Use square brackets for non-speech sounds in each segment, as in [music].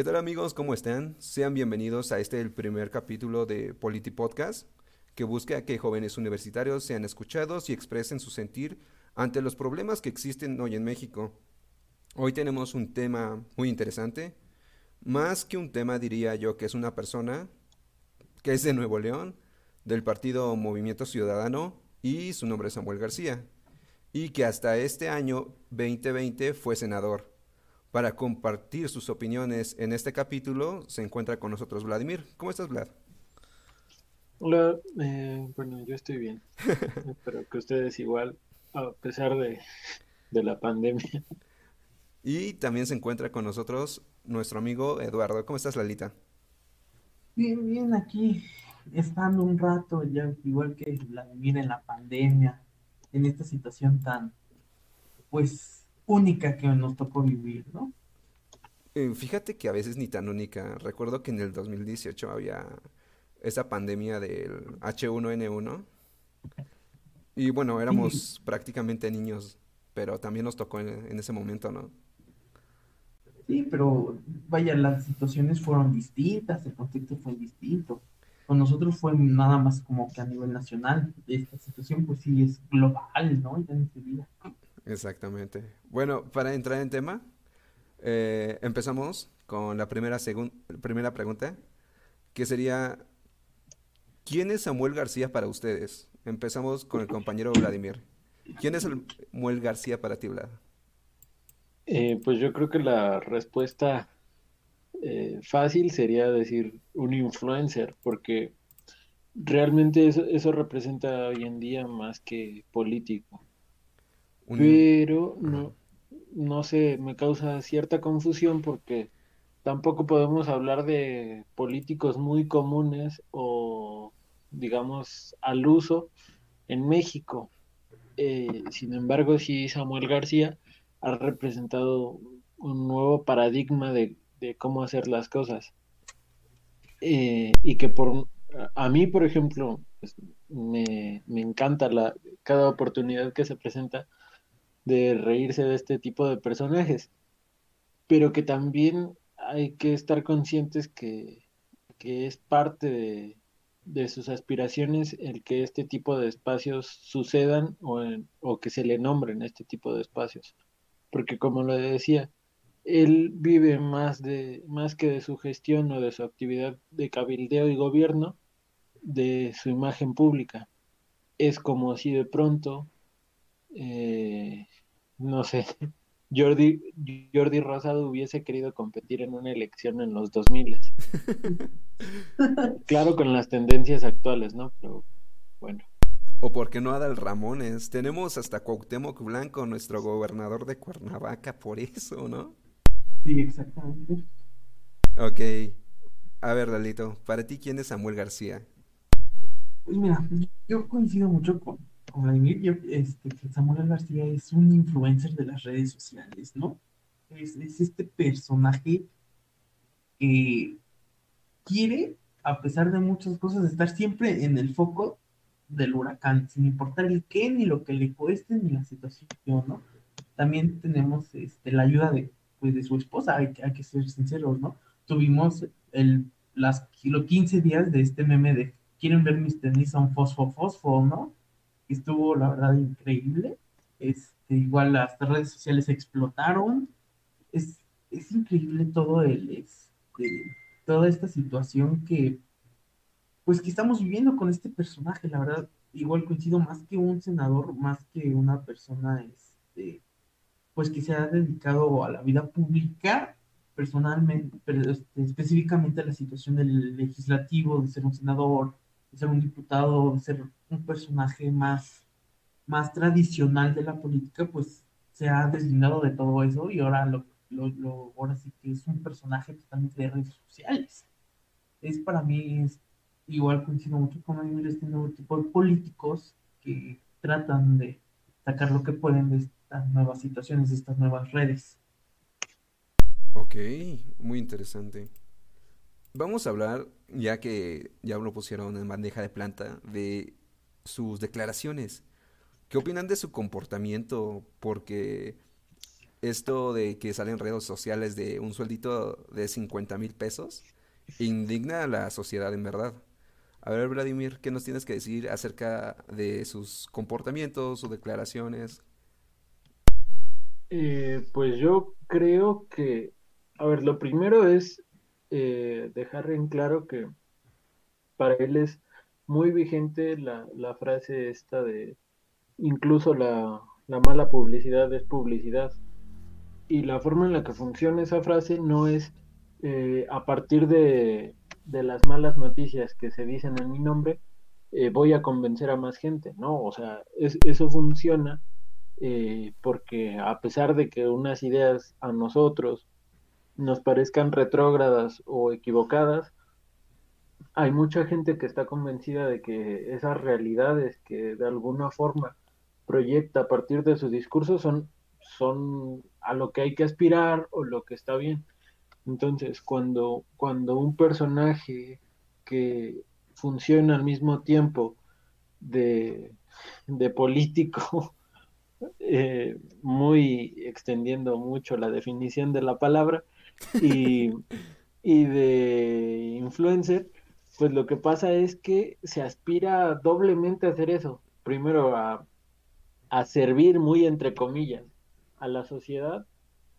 ¿Qué tal amigos? ¿Cómo están? Sean bienvenidos a este el primer capítulo de Politi Podcast, que busca que jóvenes universitarios sean escuchados y expresen su sentir ante los problemas que existen hoy en México. Hoy tenemos un tema muy interesante, más que un tema diría yo que es una persona que es de Nuevo León, del partido Movimiento Ciudadano y su nombre es Samuel García, y que hasta este año 2020 fue senador. Para compartir sus opiniones en este capítulo se encuentra con nosotros Vladimir. ¿Cómo estás, Vlad? Hola, eh, bueno, yo estoy bien. [laughs] Espero que ustedes igual, a pesar de, de la pandemia. Y también se encuentra con nosotros nuestro amigo Eduardo. ¿Cómo estás, Lalita? Bien, bien, aquí estando un rato, ya igual que Vladimir en la pandemia, en esta situación tan, pues, única que nos tocó vivir, ¿no? Eh, fíjate que a veces ni tan única. Recuerdo que en el 2018 había esa pandemia del H1N1. Y bueno, éramos prácticamente niños, pero también nos tocó en, ese momento, ¿no? Sí, pero vaya, las situaciones fueron distintas, el contexto fue distinto. Con nosotros fue nada más como que a nivel nacional. Esta situación pues sí es global, ¿no? Ya en. Exactamente. Bueno, para entrar en tema, eh, empezamos con la primera, primera pregunta, que sería, ¿quién es Samuel García para ustedes? Empezamos con el compañero Vladimir. ¿Quién es Samuel García para ti, Vlad? Eh, pues yo creo que la respuesta eh, fácil sería decir un influencer, porque realmente eso representa hoy en día más que político pero no, no sé, me causa cierta confusión porque tampoco podemos hablar de políticos muy comunes o, digamos, al uso en México. Eh, sin embargo, sí, Samuel García ha representado un nuevo paradigma de, cómo hacer las cosas. Eh, y que por a mí, por ejemplo, pues, me, me, encanta la, cada oportunidad que se presenta de reírse de este tipo de personajes, pero que también hay que estar conscientes que, es parte de, sus aspiraciones el que este tipo de espacios sucedan o, o que se le nombren este tipo de espacios. Porque como lo decía, él vive más, de, más que de su gestión o de su actividad de cabildeo y gobierno, de su imagen pública. Es como si de pronto eh, no sé, [laughs] Jordi, Jordi Rosado hubiese querido competir en una elección en los 2000. [laughs] claro, con las tendencias actuales, ¿no? Pero bueno. O porque no Adal Ramones. Tenemos hasta Cuauhtémoc Blanco, nuestro gobernador de Cuernavaca, por eso, ¿no? Sí, exactamente. Ok. A ver, Dalito, para ti, ¿quién es Samuel García? Pues mira, yo coincido mucho con, con Vladimir, yo, este, Samuel García es un influencer de las redes sociales, ¿no? Es, este personaje que quiere, a pesar de muchas cosas, estar siempre en el foco del huracán, sin importar el qué, ni lo que le cueste, ni la situación, ¿no? También tenemos este, la ayuda de, pues, de su esposa, hay, que ser sinceros, ¿no? Tuvimos el, las, los 15 días de este meme de quieren ver mis tenis son fosfo, fosfo, ¿no? Estuvo la verdad increíble. Este, igual las redes sociales explotaron. Es, increíble todo el, este, toda esta situación que, pues que estamos viviendo con este personaje, la verdad, igual coincido más que un senador, más que una persona, este, pues que se ha dedicado a la vida pública, personalmente, pero este, específicamente a la situación del legislativo, de ser un senador, de ser un diputado, de ser un personaje más, más tradicional de la política, pues se ha deslindado de todo eso y ahora lo, lo, ahora sí que es un personaje totalmente de redes sociales. Es para mí, es, igual coincido mucho con este nuevo tipo de políticos que tratan de sacar lo que pueden de estas nuevas situaciones, de estas nuevas redes. Ok, muy interesante. Vamos a hablar, ya que ya lo pusieron en bandeja de planta, de sus declaraciones. ¿Qué opinan de su comportamiento? Porque esto de que salen redes sociales de un sueldito de 50 mil pesos indigna a la sociedad en verdad. A ver, Vladimir, ¿qué nos tienes que decir acerca de sus comportamientos, sus declaraciones? Eh, pues yo creo que, a ver, lo primero es eh, dejar en claro que para él es muy vigente la, la frase esta de incluso la, la mala publicidad es publicidad. Y la forma en la que funciona esa frase no es eh, a partir de, las malas noticias que se dicen en mi nombre, eh, voy a convencer a más gente, ¿no? O sea, eso funciona eh, porque a pesar de que unas ideas a nosotros nos parezcan retrógradas o equivocadas, hay mucha gente que está convencida de que esas realidades que de alguna forma proyecta a partir de su discurso son, son a lo que hay que aspirar o lo que está bien. Entonces, cuando, cuando un personaje que funciona al mismo tiempo de, político, [laughs] eh, muy extendiendo mucho la definición de la palabra, y, [laughs] y de influencer, pues lo que pasa es que se aspira doblemente a hacer eso. Primero a, a servir muy entre comillas a la sociedad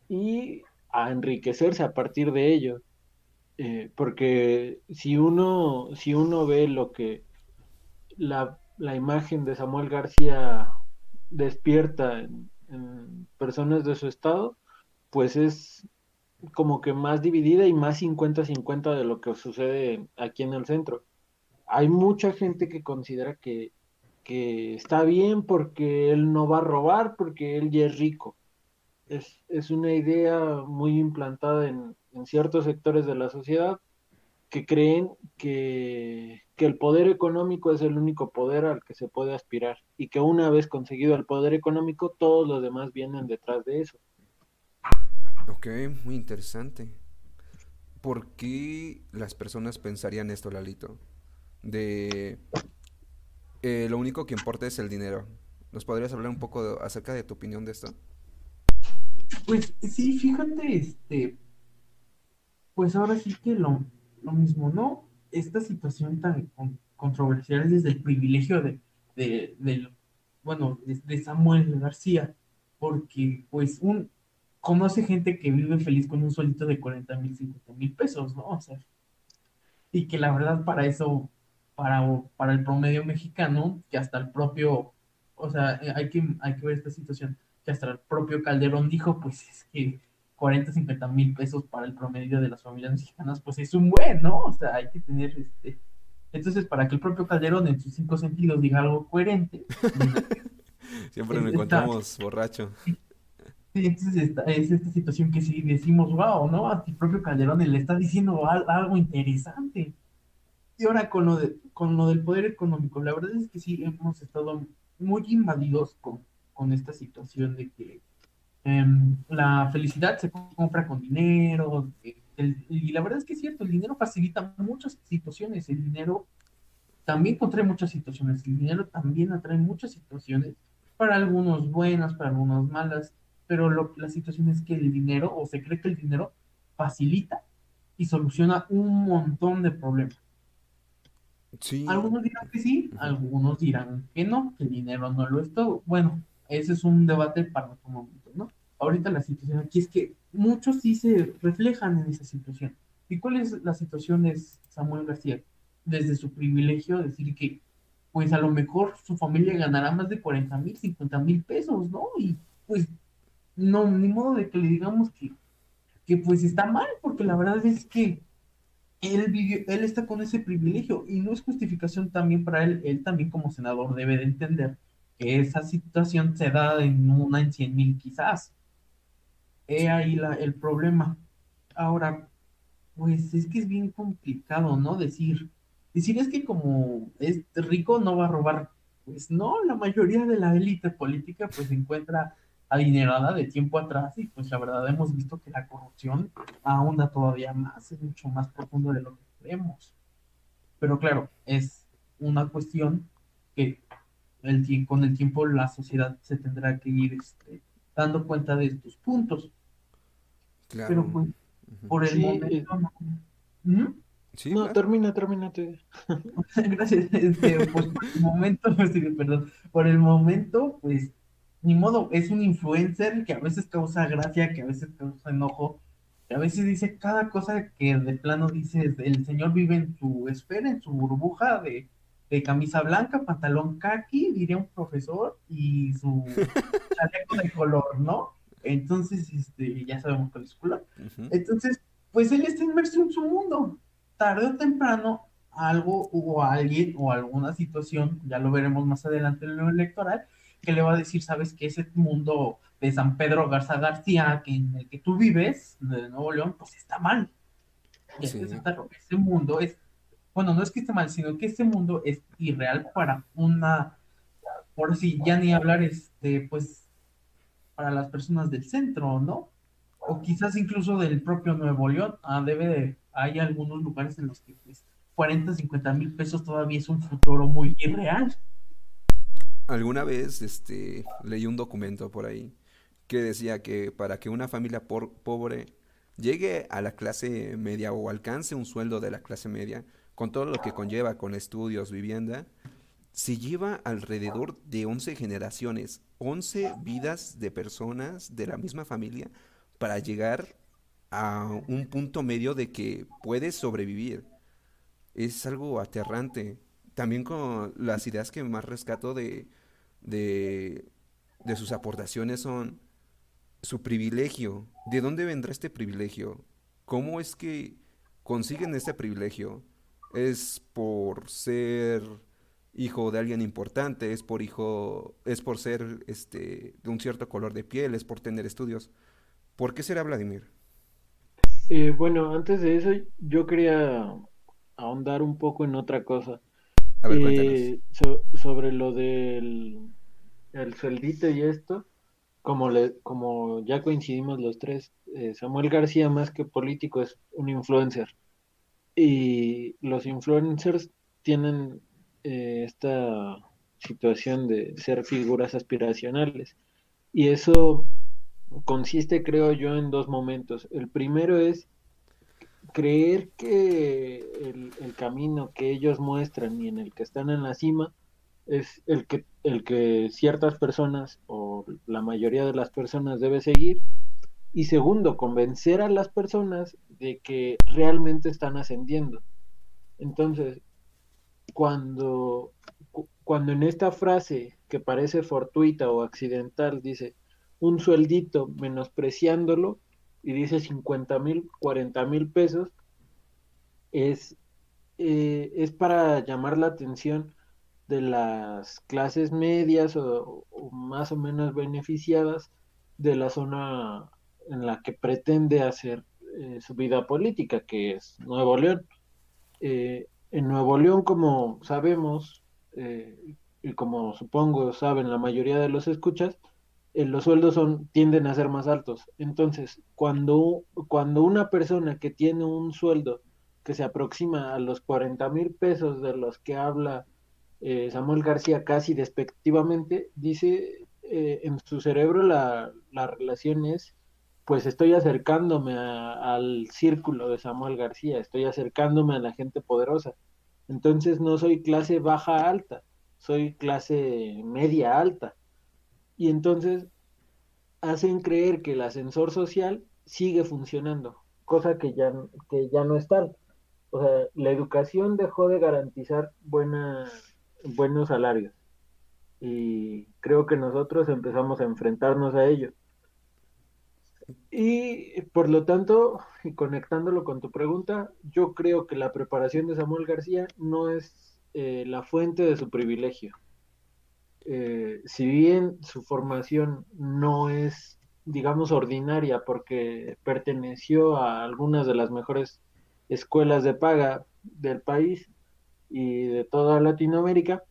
y a enriquecerse a partir de ello. Eh, porque si uno, si uno ve lo que la, la imagen de Samuel García despierta en, personas de su estado, pues es como que más dividida y más 50-50 de lo que sucede aquí en el centro. Hay mucha gente que considera que, que está bien porque él no va a robar, porque él ya es rico es, una idea muy implantada en, ciertos sectores de la sociedad que creen que, el poder económico es el único poder al que se puede aspirar y que una vez conseguido el poder económico, todos los demás vienen detrás de eso. Ok, muy interesante. ¿Por qué las personas pensarían esto, Lalito? De eh, lo único que importa es el dinero. ¿Nos podrías hablar un poco acerca de tu opinión de esto? Pues sí, fíjate, este, pues ahora sí que lo, lo mismo, ¿no? Esta situación tan controversial desde el privilegio de, de, bueno, de, Samuel García, porque pues un conoce gente que vive feliz con un sueldo de 40 mil, 50 mil pesos, ¿no? O sea, y que la verdad para eso, para, para el promedio mexicano, que hasta el propio, o sea, hay que, hay que ver esta situación que hasta el propio Calderón dijo, pues es que 40, 50 mil pesos para el promedio de las familias mexicanas, pues es un buen, ¿no? O sea, hay que tener este... Entonces, para que el propio Calderón en sus cinco sentidos diga algo coherente. [laughs] Siempre nos [laughs] encontramos borracho. Entonces es esta situación que sí decimos, wow, ¿no? A ti propio Calderón le está diciendo algo interesante. Y ahora con lo, de, con lo del poder económico, la verdad es que sí hemos estado muy invadidos con con esta situación de que em, la felicidad se compra con dinero. y la verdad es que es cierto, el dinero facilita muchas situaciones, el dinero también contrae muchas situaciones, el dinero también atrae muchas situaciones, para algunos buenas, para algunos malas, pero lo, la situación es que el dinero, o se cree que el dinero facilita y soluciona un montón de problemas. Algunos dirán que sí, algunos dirán que no, que el dinero no lo es todo. Bueno, ese es un debate para otro momento, ¿no? Ahorita la situación aquí es que muchos sí se reflejan en esa situación. ¿Y cuál es la situación de Samuel García? Desde su privilegio, decir que, pues a lo mejor su familia ganará más de 40 mil, 50 mil pesos, ¿no? Y pues, no, ni modo de que le digamos que, que pues está mal, porque la verdad es que él, vivió, él está con ese privilegio y no es justificación también para él, él también como senador debe de entender esa situación se da en una en cien mil quizás. He ahí la, el problema. Ahora, pues es que es bien complicado, ¿no? Decir, decir es que como es rico no va a robar. Pues no, la mayoría de la élite política pues encuentra adinerada de tiempo atrás y pues la verdad hemos visto que la corrupción ahonda todavía más, es mucho más profundo de lo que creemos. Pero claro, es una cuestión que el, con el tiempo la sociedad se tendrá que ir este, dando cuenta de estos puntos. Claro. Pero pues, por el Sí, momento eh, no. ¿Mm? Sí, No, vas. termina, termina. [laughs] Gracias. Este, pues por el momento, [laughs] pues, perdón, por el momento, pues, ni modo, es un influencer que a veces causa gracia, que a veces causa enojo, que a veces dice cada cosa que de plano dices, el señor vive en su esfera, en su burbuja de, de camisa blanca, pantalón kaki, diría un profesor, y su [laughs] chaleco de color, ¿no? Entonces, este, ya sabemos cuál es su color. Entonces, pues él está inmerso en su mundo. Tarde o temprano, algo o alguien o alguna situación, ya lo veremos más adelante en lo electoral, que le va a decir, sabes que ese mundo de San Pedro Garza García, que en el que tú vives, de Nuevo León, pues está mal. Sí. ese mundo es, bueno, no es que esté mal, sino que ese mundo es irreal para una, por si ya ni hablar, este, pues, para las personas del centro, ¿no? o quizás incluso del propio Nuevo León. Ah, debe de, hay algunos lugares en los que pues, 40, 50 mil pesos todavía es un futuro muy irreal. Alguna vez este, leí un documento por ahí que decía que para que una familia por- pobre llegue a la clase media o alcance un sueldo de la clase media, con todo lo que conlleva, con estudios, vivienda, se lleva alrededor de 11 generaciones, 11 vidas de personas de la misma familia para llegar a un punto medio de que puedes sobrevivir. Es algo aterrante. También con las ideas que más rescato de, de, de sus aportaciones son su privilegio. ¿De dónde vendrá este privilegio? ¿Cómo es que consiguen este privilegio? ¿Es por ser hijo de alguien importante? ¿Es por hijo, es por ser este de un cierto color de piel? ¿Es por tener estudios? ¿Por qué será Vladimir? Eh, bueno, antes de eso, yo quería ahondar un poco en otra cosa. Cuéntanos. Eh, so- sobre lo del el sueldito y esto, como, le, como ya coincidimos los tres, eh, Samuel García más que político es un influencer. Y los influencers tienen eh, esta situación de ser figuras aspiracionales. Y eso consiste, creo yo, en dos momentos. El primero es creer que el, camino que ellos muestran y en el que están en la cima es el que, el que ciertas personas o la mayoría de las personas debe seguir. Y segundo, convencer a las personas de que realmente están ascendiendo. Entonces, cuando, cu- cuando en esta frase que parece fortuita o accidental dice un sueldito menospreciándolo y dice 50 mil, 40 mil pesos, es, eh, es para llamar la atención de las clases medias o, más o menos beneficiadas de la zona en la que pretende hacer eh, su vida política, que es Nuevo León. Eh, en Nuevo León, como sabemos, y como supongo saben la mayoría de los escuchas, eh, los sueldos son, tienden a ser más altos. Entonces, cuando, cuando una persona que tiene un sueldo que se aproxima a los 40 mil pesos de los que habla eh, Samuel García casi despectivamente, dice eh, en su cerebro la, la relación es, pues estoy acercándome a- al círculo de Samuel García, estoy acercándome a la gente poderosa. Entonces no soy clase baja alta, soy clase media alta. Y entonces hacen creer que el ascensor social sigue funcionando, cosa que ya, que ya no es tal. O sea, la educación dejó de garantizar buena, buenos salarios. Y creo que nosotros empezamos a enfrentarnos a ello. Y por lo tanto, y conectándolo con tu pregunta, yo creo que la preparación de Samuel García no es eh, la fuente de su privilegio. Eh, si bien su formación no es, digamos, ordinaria porque perteneció a algunas de las mejores escuelas de paga del país y de toda Latinoamérica,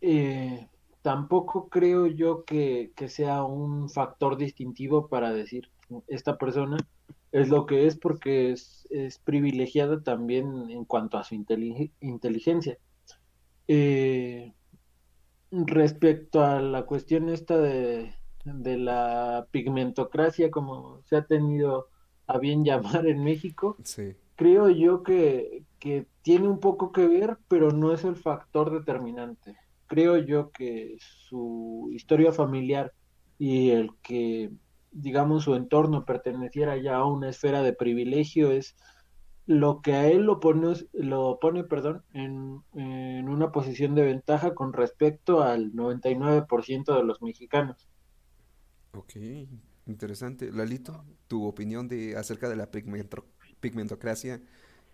eh, tampoco creo yo que, que sea un factor distintivo para decir esta persona es lo que es porque es, es privilegiada también en cuanto a su intelig- inteligencia. Eh, respecto a la cuestión esta de, de la pigmentocracia, como se ha tenido a bien [laughs] llamar en México, Sí. creo yo que, que tiene un poco que ver, pero no es el factor determinante. Creo yo que su historia familiar y el que, digamos, su entorno perteneciera ya a una esfera de privilegio es lo que a él lo pone, lo pone, perdón, en, en una posición de ventaja con respecto al 99% de los mexicanos. Ok, interesante. Lalito, tu opinión de acerca de la pigmento- pigmentocracia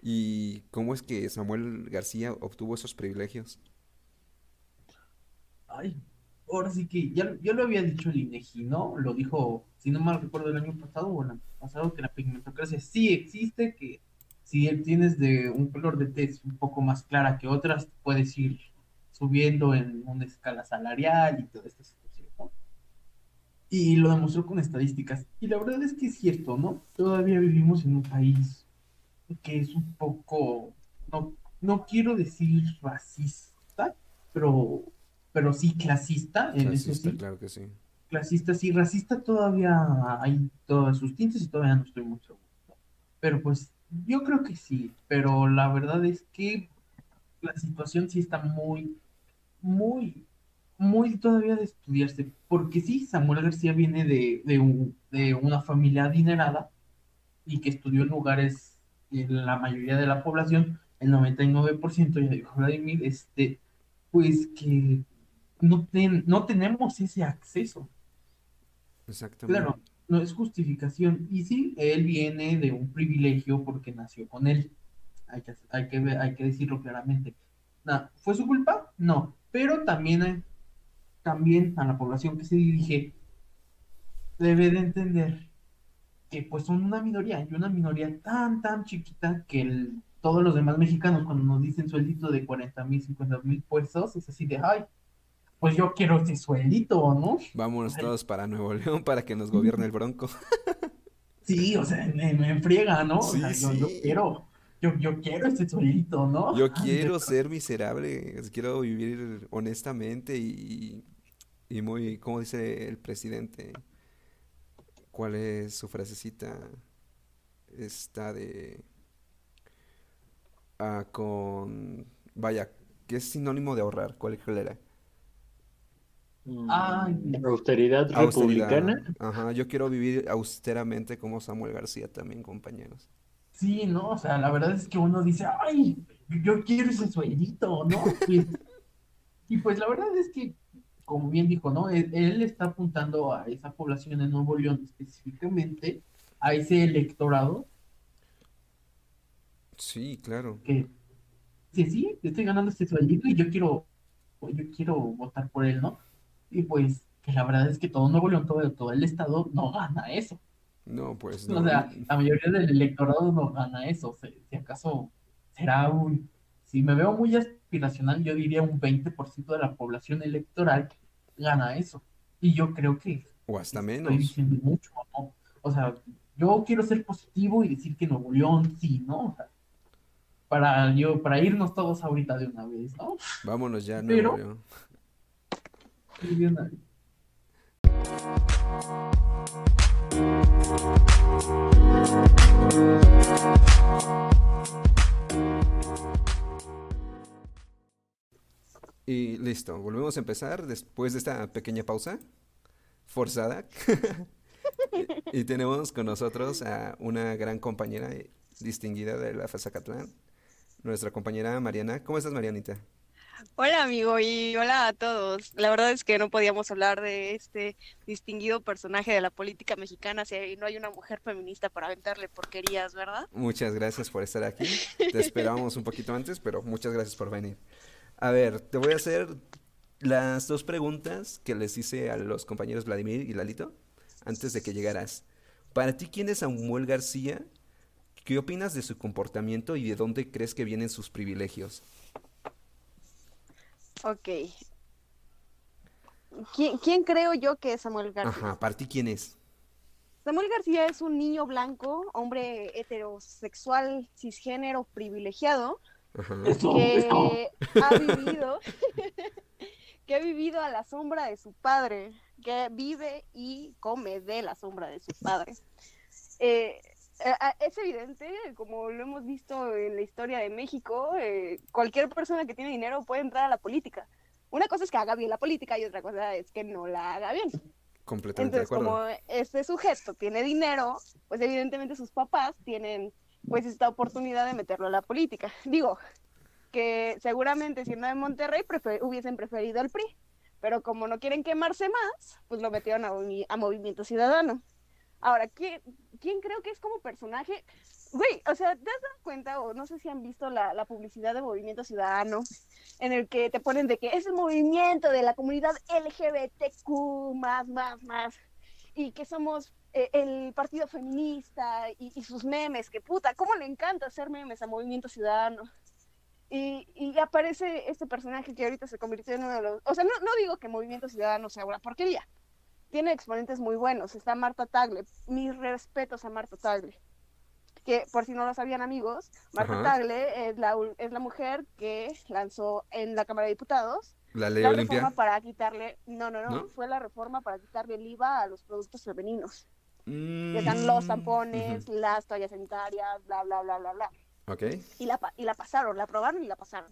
y cómo es que Samuel García obtuvo esos privilegios. Ay, ahora sí que ya, ya lo había dicho el INEGI, ¿no? Lo dijo, si no mal recuerdo, el año pasado o el año pasado, que la pigmentocracia sí existe, que si tienes de un color de tez un poco más clara que otras, puedes ir subiendo en una escala salarial y todo esto, ¿no? Y lo demostró con estadísticas. Y la verdad es que es cierto, ¿no? Todavía vivimos en un país que es un poco, no, no quiero decir racista, pero, pero sí clasista, en eso Clasista, sí. claro que sí. Clasista sí, racista todavía hay todas sus tintes y todavía no estoy muy seguro. Pero pues yo creo que sí, pero la verdad es que la situación sí está muy, muy, muy todavía de estudiarse. Porque sí, Samuel García viene de, de, un- de una familia adinerada y que estudió en lugares en la mayoría de la población, el 99%, ya dijo Vladimir, este, pues que no, ten- no tenemos ese acceso. Exactamente. Claro, no es justificación. Y sí, él viene de un privilegio porque nació con él. Hay que, hay que, hay que decirlo claramente. ¿Fue su culpa? No. Pero también, también a la población que se dirige debe de entender que pues son una minoría y una minoría tan, tan chiquita que todos los demás mexicanos cuando nos dicen sueldito de 40 mil, 50 mil pesos, es así de, ay, pues yo quiero ese sueldito, ¿no? Vámonos todos para Nuevo León para que nos gobierne el Bronco. [laughs] Sí, o sea, me, me enfriega, ¿no? O Sí, sea, yo, yo sí. quiero, yo, yo quiero ese sueldito, ¿no? Yo quiero ser miserable, quiero vivir honestamente y, y muy, como dice el presidente, ¿cuál es su frasecita? Está de... ah, con... Vaya, ¿qué es sinónimo de ahorrar? ¿Cuál cuál era? Ay. austeridad Austeridad. republicana. Ajá, yo quiero vivir austeramente como Samuel García también, compañeros. Sí, ¿no? O sea, la verdad es que uno dice, ay, yo quiero ese sueldito, ¿no? Y, y pues la verdad es que, como bien dijo, ¿no? Él, él está apuntando a esa población en Nuevo León específicamente, a ese electorado Sí, claro. que, sí, sí, estoy ganando este sueldito y yo quiero, yo quiero votar por él, ¿no? Y pues, que la verdad es que todo Nuevo León, todo, todo el estado no gana eso. No, pues O no. sea, la mayoría del electorado no gana eso. Si, si acaso será un, si me veo muy aspiracional, yo diría un 20% de la población electoral gana eso. Y yo creo que O hasta estoy menos. diciendo mucho, ¿no? O sea, yo quiero ser positivo y decir que Nuevo León sí, ¿no? O sea, para yo, para irnos todos ahorita de una vez, ¿no? Vámonos ya, Pero- Nuevo León. Y listo, volvemos a empezar después de esta pequeña pausa forzada. [laughs] Y tenemos con nosotros a una gran compañera distinguida de la Fazacatlán, nuestra compañera Mariana. ¿Cómo estás, Marianita? Hola amigo y hola a todos. La verdad es que no podíamos hablar de este distinguido personaje de la política mexicana si no hay una mujer feminista para aventarle porquerías, ¿verdad? Muchas gracias por estar aquí. [laughs] Te esperábamos un poquito antes, pero muchas gracias por venir. A ver, te voy a hacer las dos preguntas que les hice a los compañeros Vladimir y Lalito antes de que llegaras. Para ti, ¿quién es Samuel García? ¿Qué opinas de su comportamiento y de dónde crees que vienen sus privilegios? Ok. ¿Quién, quién creo yo que es Samuel García? Ajá, ¿para ti quién es? Samuel García es un niño blanco, hombre heterosexual, cisgénero, privilegiado, Ajá. Eso, eso. que ha vivido, [laughs] que ha vivido a la sombra de su padre, que vive y come de la sombra de sus padres. Eh, es evidente, como lo hemos visto en la historia de México, eh, cualquier persona que tiene dinero puede entrar a la política. Una cosa es que haga bien la política y otra cosa es que no la haga bien. Completamente Entonces, de acuerdo. como este sujeto tiene dinero, pues evidentemente sus papás tienen pues esta oportunidad de meterlo a la política. Digo, que seguramente siendo de Monterrey prefe- hubiesen preferido al PRI, pero como no quieren quemarse más, pues lo metieron a, a Movimiento Ciudadano. Ahora, ¿quién, ¿quién creo que es como personaje? Güey, o sea, ¿te has dado cuenta o no sé si han visto la, la publicidad de Movimiento Ciudadano en el que te ponen de que es el movimiento de la comunidad LGBTQ más, más, más, y que somos eh, el partido feminista y, y sus memes, que puta, ¿cómo le encanta hacer memes a Movimiento Ciudadano? Y, y aparece este personaje que ahorita se convirtió en uno de los... O sea, no, no digo que Movimiento Ciudadano sea una porquería. Tiene exponentes muy buenos. Está Marta Tagle. Mis respetos a Marta Tagle. Que por si no lo sabían amigos, Marta Ajá. Tagle es la, es la mujer que lanzó en la Cámara de Diputados La ley la Olimpia. reforma para quitarle... No, no, no, ¿No? Fue la reforma para quitarle el IVA a los productos femeninos. Mm, Que están los tampones, ujú. las toallas sanitarias, bla, bla, bla, bla, bla Ok. y la, y la pasaron, la aprobaron y la pasaron.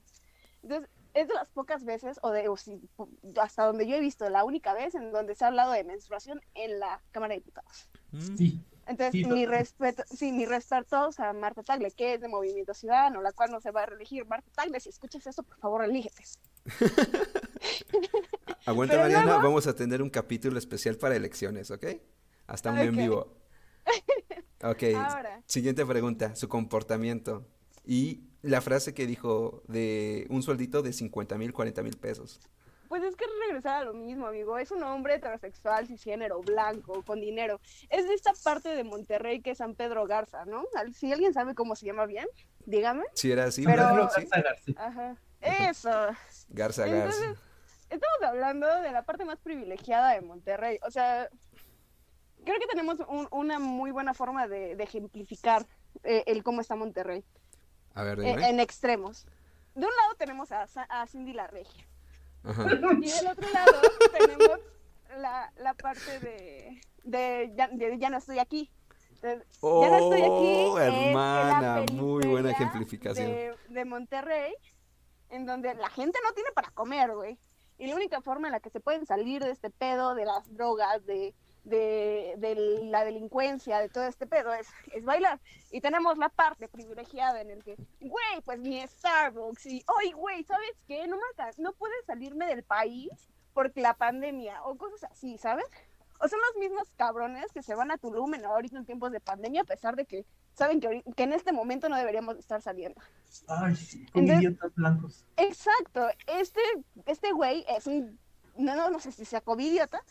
Entonces, es de las pocas veces, o de o si- hasta donde yo he visto, la única vez en donde se ha hablado de menstruación en la Cámara de Diputados. Mm, Sí, Entonces, Sí, mi to- respeto, sí, mi respeto a Marta Tagle, que es de Movimiento Ciudadano, la cual no se va a reelegir. Marta Tagle, si escuchas esto, por favor, elígete. [laughs] Aguanta, Pero Mariana, luego- vamos a tener un capítulo especial para elecciones, ¿ok? Hasta un en vivo. [laughs] Ok, Ahora. siguiente pregunta, su comportamiento. Y la frase que dijo de un sueldito de 50 mil, 40 mil pesos. Pues es que es regresar a lo mismo, amigo. Es un hombre transexual, cisgénero, blanco, con dinero. Es de esta parte de Monterrey que es San Pedro Garza, ¿no? Si alguien sabe cómo se llama bien, dígame. Si era así, Pero- Pedro. Garza García. Ajá. Eso. Garza, Garza. Entonces, estamos hablando de la parte más privilegiada de Monterrey. O sea, creo que tenemos un- una muy buena forma de, de ejemplificar eh, el cómo está Monterrey A ver, eh, dime. en extremos. De un lado tenemos a, Cindy la Regia Ajá. y del otro lado tenemos la, la parte de, de, ya, de Ya no estoy aquí. Entonces, ya no estoy aquí. Oh, es hermana, muy buena ejemplificación. De, de Monterrey, en donde la gente no tiene para comer, güey. Y la única forma en la que se pueden salir de este pedo, de las drogas, de, de, de la delincuencia, de todo este pedo, es, es bailar. Y tenemos la parte privilegiada en el que, güey, pues mi Starbucks. Y, oye, güey, ¿sabes qué? No, alcan- no puedo salirme del país porque la pandemia o cosas así, ¿sabes? O son los mismos cabrones que se van a Tulum en ahorita en tiempos de pandemia, a pesar de que saben que, que en este momento no deberíamos estar saliendo. Ay, sí, con Entonces- idiotas blancos. Exacto, este, este güey es un, no, no, no sé si sea covidiota,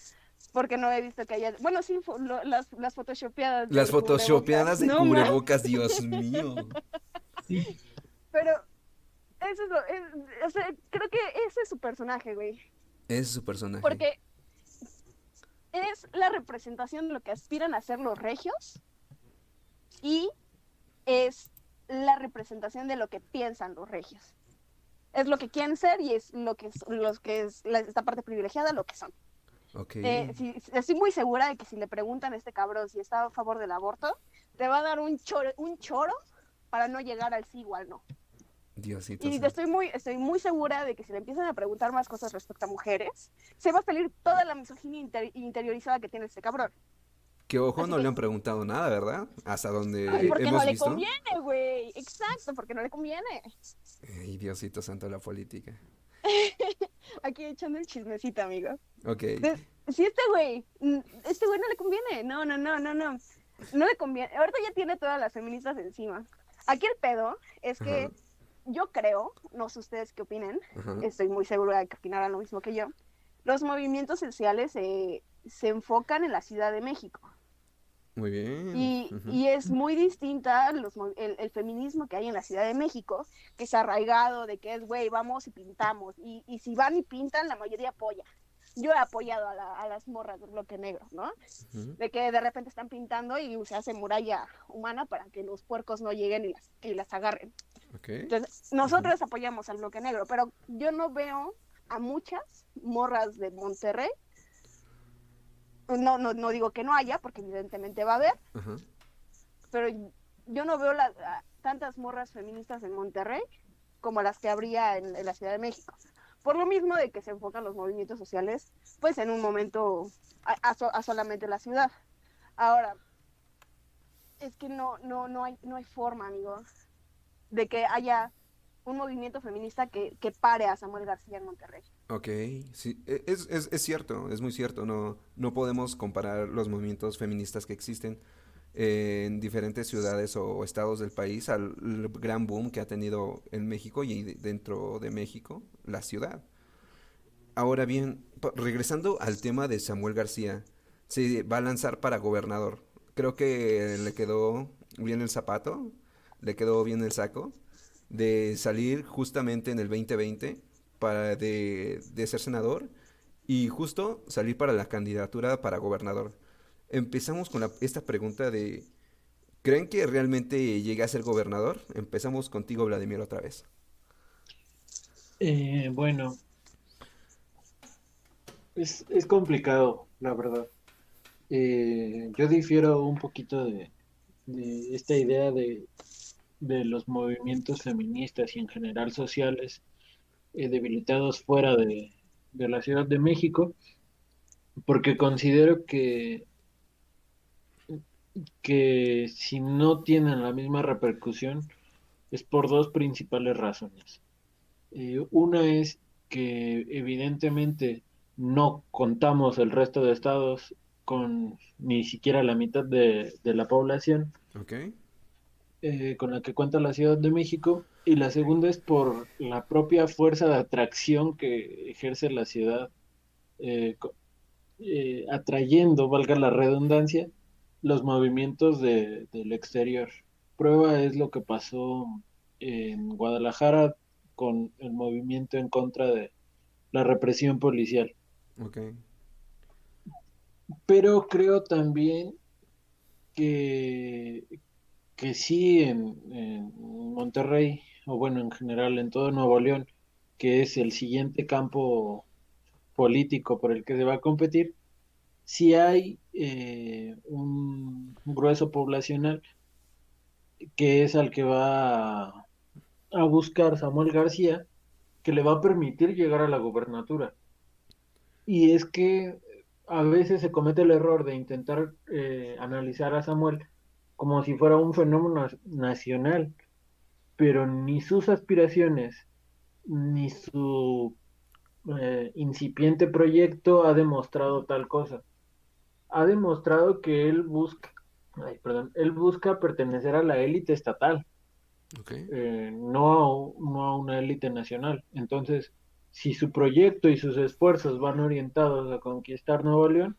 porque no he visto que haya, bueno, sí, fo- lo- las, las photoshopeadas. Las photoshopeadas de cubrebocas. No, cubrebocas, Dios mío. Sí, Pero, eso es lo, es- o sea, creo que ese es su personaje, güey, Ese es su personaje. porque es la representación de lo que aspiran a ser los regios y es la representación de lo que piensan los regios. Es lo que quieren ser y es lo que es, los que es la- esta parte privilegiada lo que son. Ok. Eh, si- estoy muy segura de que si le preguntan a este cabrón si está a favor del aborto, te va a dar un choro, un choro para no llegar al sí o al no. Diosito. Y estoy muy, estoy muy segura de que si le empiezan a preguntar más cosas respecto a mujeres, se va a salir toda la misoginia inter- interiorizada que tiene este cabrón. Que ojo, así no que- le han preguntado nada, ¿verdad? Hasta donde Ay, porque no hemos le visto. conviene, güey. Exacto, porque no le conviene. Ay, Diosito santo, la política. Aquí echando el chismecito, amigo. Ok. Si este güey, mm, este güey no le conviene, no, no, no, no, no, no le conviene. Ahorita ya tiene todas las feministas encima. Aquí el pedo es que Ajá. yo creo, no sé ustedes qué opinen, Ajá. estoy muy segura de que opinarán lo mismo que yo, los movimientos sociales eh, se enfocan en la Ciudad de México Muy bien. y, y es muy distinta los, el, el feminismo que hay en la Ciudad de México, que es arraigado de que es, güey, vamos y pintamos. Y, y si van y pintan, la mayoría apoya. Yo he apoyado a, la- a las morras del bloque negro, ¿no? De que de repente están pintando y se hace muralla humana para que los puercos no lleguen y las, y las agarren. Entonces, nosotros apoyamos al bloque negro, pero yo no veo a muchas morras de Monterrey no, no, no digo que no haya, porque evidentemente va a haber, pero yo no veo la- tantas morras feministas en Monterrey como las que habría en, en la Ciudad de México. Por lo mismo de que se enfocan los movimientos sociales, pues en un momento a, a so- a solamente la ciudad. Ahora, es que no, no, no hay, no hay forma, amigo, de que haya un movimiento feminista que, que pare a Samuel García en Monterrey. Ok, sí, e- es, es, es cierto, es muy cierto, no, no podemos comparar los movimientos feministas que existen en diferentes ciudades o estados del país al gran boom que ha tenido en México y de- dentro de México, la ciudad. Ahora bien, regresando al tema de Samuel García, se va a lanzar para gobernador. Creo que le quedó bien el zapato, le quedó bien el saco de salir justamente en el 2020 para de, ser senador y justo salir para la candidatura para gobernador. Empezamos con la- esta pregunta de, ¿creen que realmente llegue a ser gobernador? Empezamos contigo, Vladimir, otra vez. Eh, bueno, es, es complicado, la verdad. Eh, yo difiero un poquito de, de esta idea de, de los movimientos feministas y en general sociales eh, debilitados fuera de, de la Ciudad de México, porque considero que, que si no tienen la misma repercusión es por dos principales razones. Eh, una es que evidentemente no contamos el resto de estados con ni siquiera la mitad de, de la población ¿Ok? eh, con la que cuenta la Ciudad de México y la segunda es por la propia fuerza de atracción que ejerce la ciudad, eh, eh, atrayendo, valga la redundancia, los movimientos de- del exterior. Prueba es lo que pasó en Guadalajara con el movimiento en contra de la represión policial. Ok. Pero creo también que, que sí en, en Monterrey, o bueno, en general en todo Nuevo León, que es el siguiente campo político por el que se va a competir, sí hay eh, un grueso poblacional que es al que va a, buscar Samuel García, que le va a permitir llegar a la gubernatura. Y es que a veces se comete el error de intentar eh, analizar a Samuel como si fuera un fenómeno nacional, pero ni sus aspiraciones ni su eh, incipiente proyecto ha demostrado tal cosa. Ha demostrado que él busca, ay, perdón, él busca pertenecer a la élite estatal, eh, no, a, no a una élite nacional. Entonces, si su proyecto y sus esfuerzos van orientados a conquistar Nuevo León,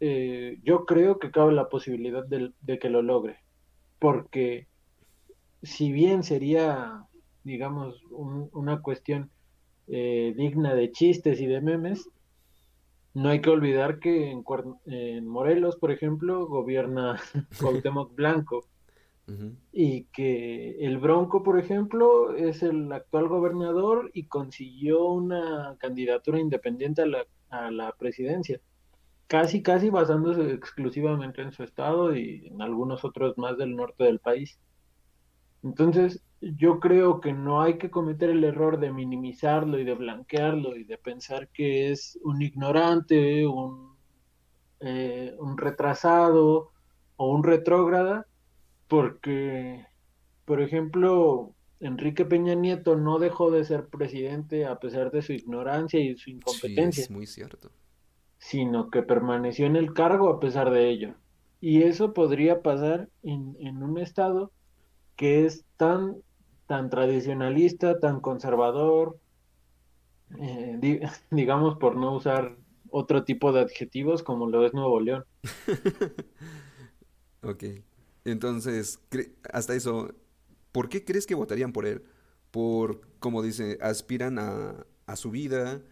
eh, yo creo que cabe la posibilidad de, de que lo logre. Porque si bien sería, digamos, un- una cuestión eh, digna de chistes y de memes, no hay que olvidar que en, en Morelos, por ejemplo, gobierna [laughs] Cuauhtémoc Blanco y que el Bronco, por ejemplo, es el actual gobernador y consiguió una candidatura independiente a la, a la presidencia, casi, casi basándose exclusivamente en su estado y en algunos otros más del norte del país. Entonces, yo creo que no hay que cometer el error de minimizarlo y de blanquearlo y de pensar que es un ignorante, un, eh, un retrasado o un retrógrada, porque, por ejemplo, Enrique Peña Nieto no dejó de ser presidente a pesar de su ignorancia y su Sí, incompetencia, es muy cierto. sino que permaneció en el cargo a pesar de ello. Y eso podría pasar en, en un estado que es tan, tan tradicionalista, tan conservador, eh, di- [laughs] digamos por no usar otro tipo de adjetivos como lo es Nuevo León. [laughs] Ok. Entonces, hasta eso, ¿por qué crees que votarían por él? ¿Por, como dice, aspiran a, a su vida?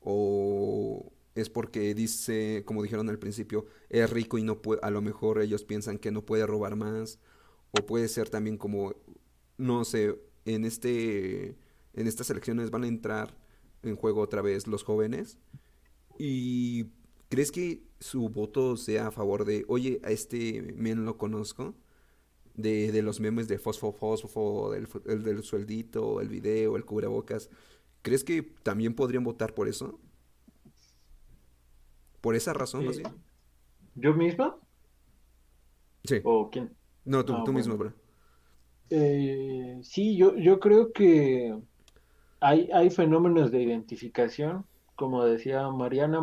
¿O es porque dice, como dijeron al principio, es rico y no puede, a lo mejor ellos piensan que no puede robar más? ¿O puede ser también como, no sé, en este, en estas elecciones van a entrar en juego otra vez los jóvenes? ¿Y crees que su voto sea a favor de, oye, a este men lo conozco, de, de los memes de fosfo, fosfo, del, el del sueldito, el video, el cubrebocas, ¿crees que también podrían votar por eso? ¿Por esa razón, Eh? ¿Yo misma? Sí. ¿O quién? No, tú, ah, tú bueno. mismo, bro. Eh, sí, yo, yo creo que hay, hay fenómenos de identificación, como decía Mariana,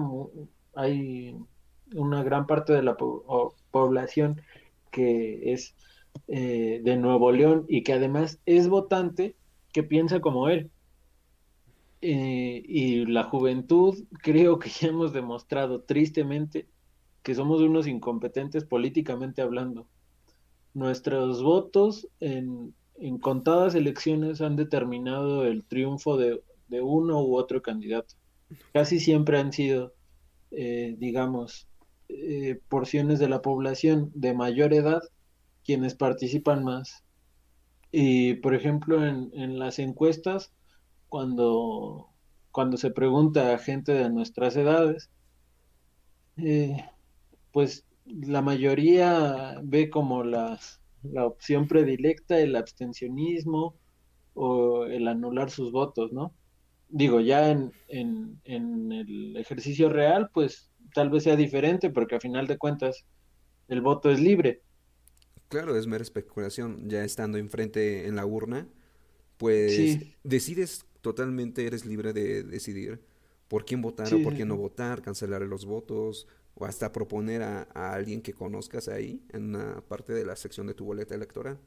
hay una gran parte de la po- población que es eh, de Nuevo León y que además es votante que piensa como él. Eh, y la juventud creo que ya hemos demostrado tristemente que somos unos incompetentes políticamente hablando. Nuestros votos en, en contadas elecciones han determinado el triunfo de, de uno u otro candidato. Casi siempre han sido, eh, digamos, eh, porciones de la población de mayor edad quienes participan más. Y, por ejemplo, en, en las encuestas, cuando, cuando se pregunta a gente de nuestras edades, eh, pues la mayoría ve como la, la opción predilecta el abstencionismo o el anular sus votos, ¿no? Digo, ya en, en, en el ejercicio real, pues tal vez sea diferente, porque a final de cuentas el voto es libre. Claro, es mera especulación. Ya estando enfrente en la urna, pues Sí. decides totalmente, eres libre de decidir por quién votar Sí, o por quién no votar, cancelar los votos o hasta proponer a, a alguien que conozcas ahí en una parte de la sección de tu boleta electoral.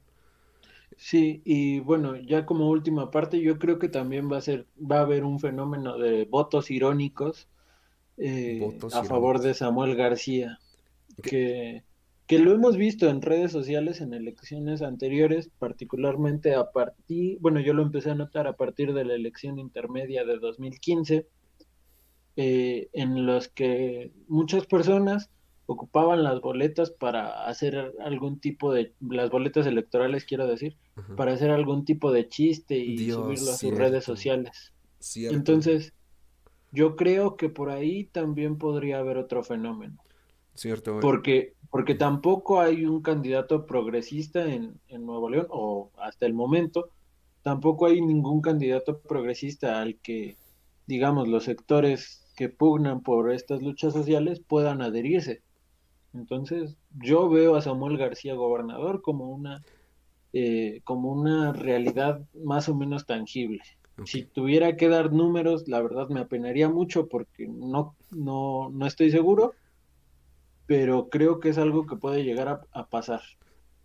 Sí, y bueno, ya como última parte, yo creo que también va a ser, va a haber un fenómeno de votos irónicos eh, Votos a favor de. Samuel García, que, que lo hemos visto en redes sociales en elecciones anteriores, particularmente a partir, bueno, yo lo empecé a notar a partir de la elección intermedia de 2015, eh, en los que muchas personas ocupaban las boletas para hacer algún tipo de, las boletas electorales quiero decir, para hacer algún tipo de chiste y Dios, subirlo a sus redes sociales. cierto. Entonces, yo creo que por ahí también podría haber otro fenómeno, Cierto. porque, porque tampoco hay un candidato progresista en, en Nuevo León, o hasta el momento, tampoco hay ningún candidato progresista al que, digamos, los sectores que pugnan por estas luchas sociales puedan adherirse. Entonces, yo veo a Samuel García gobernador como una, eh, como una realidad más o menos tangible. Si tuviera que dar números, la verdad me apenaría mucho porque no, no, no estoy seguro, pero creo que es algo que puede llegar a, a pasar.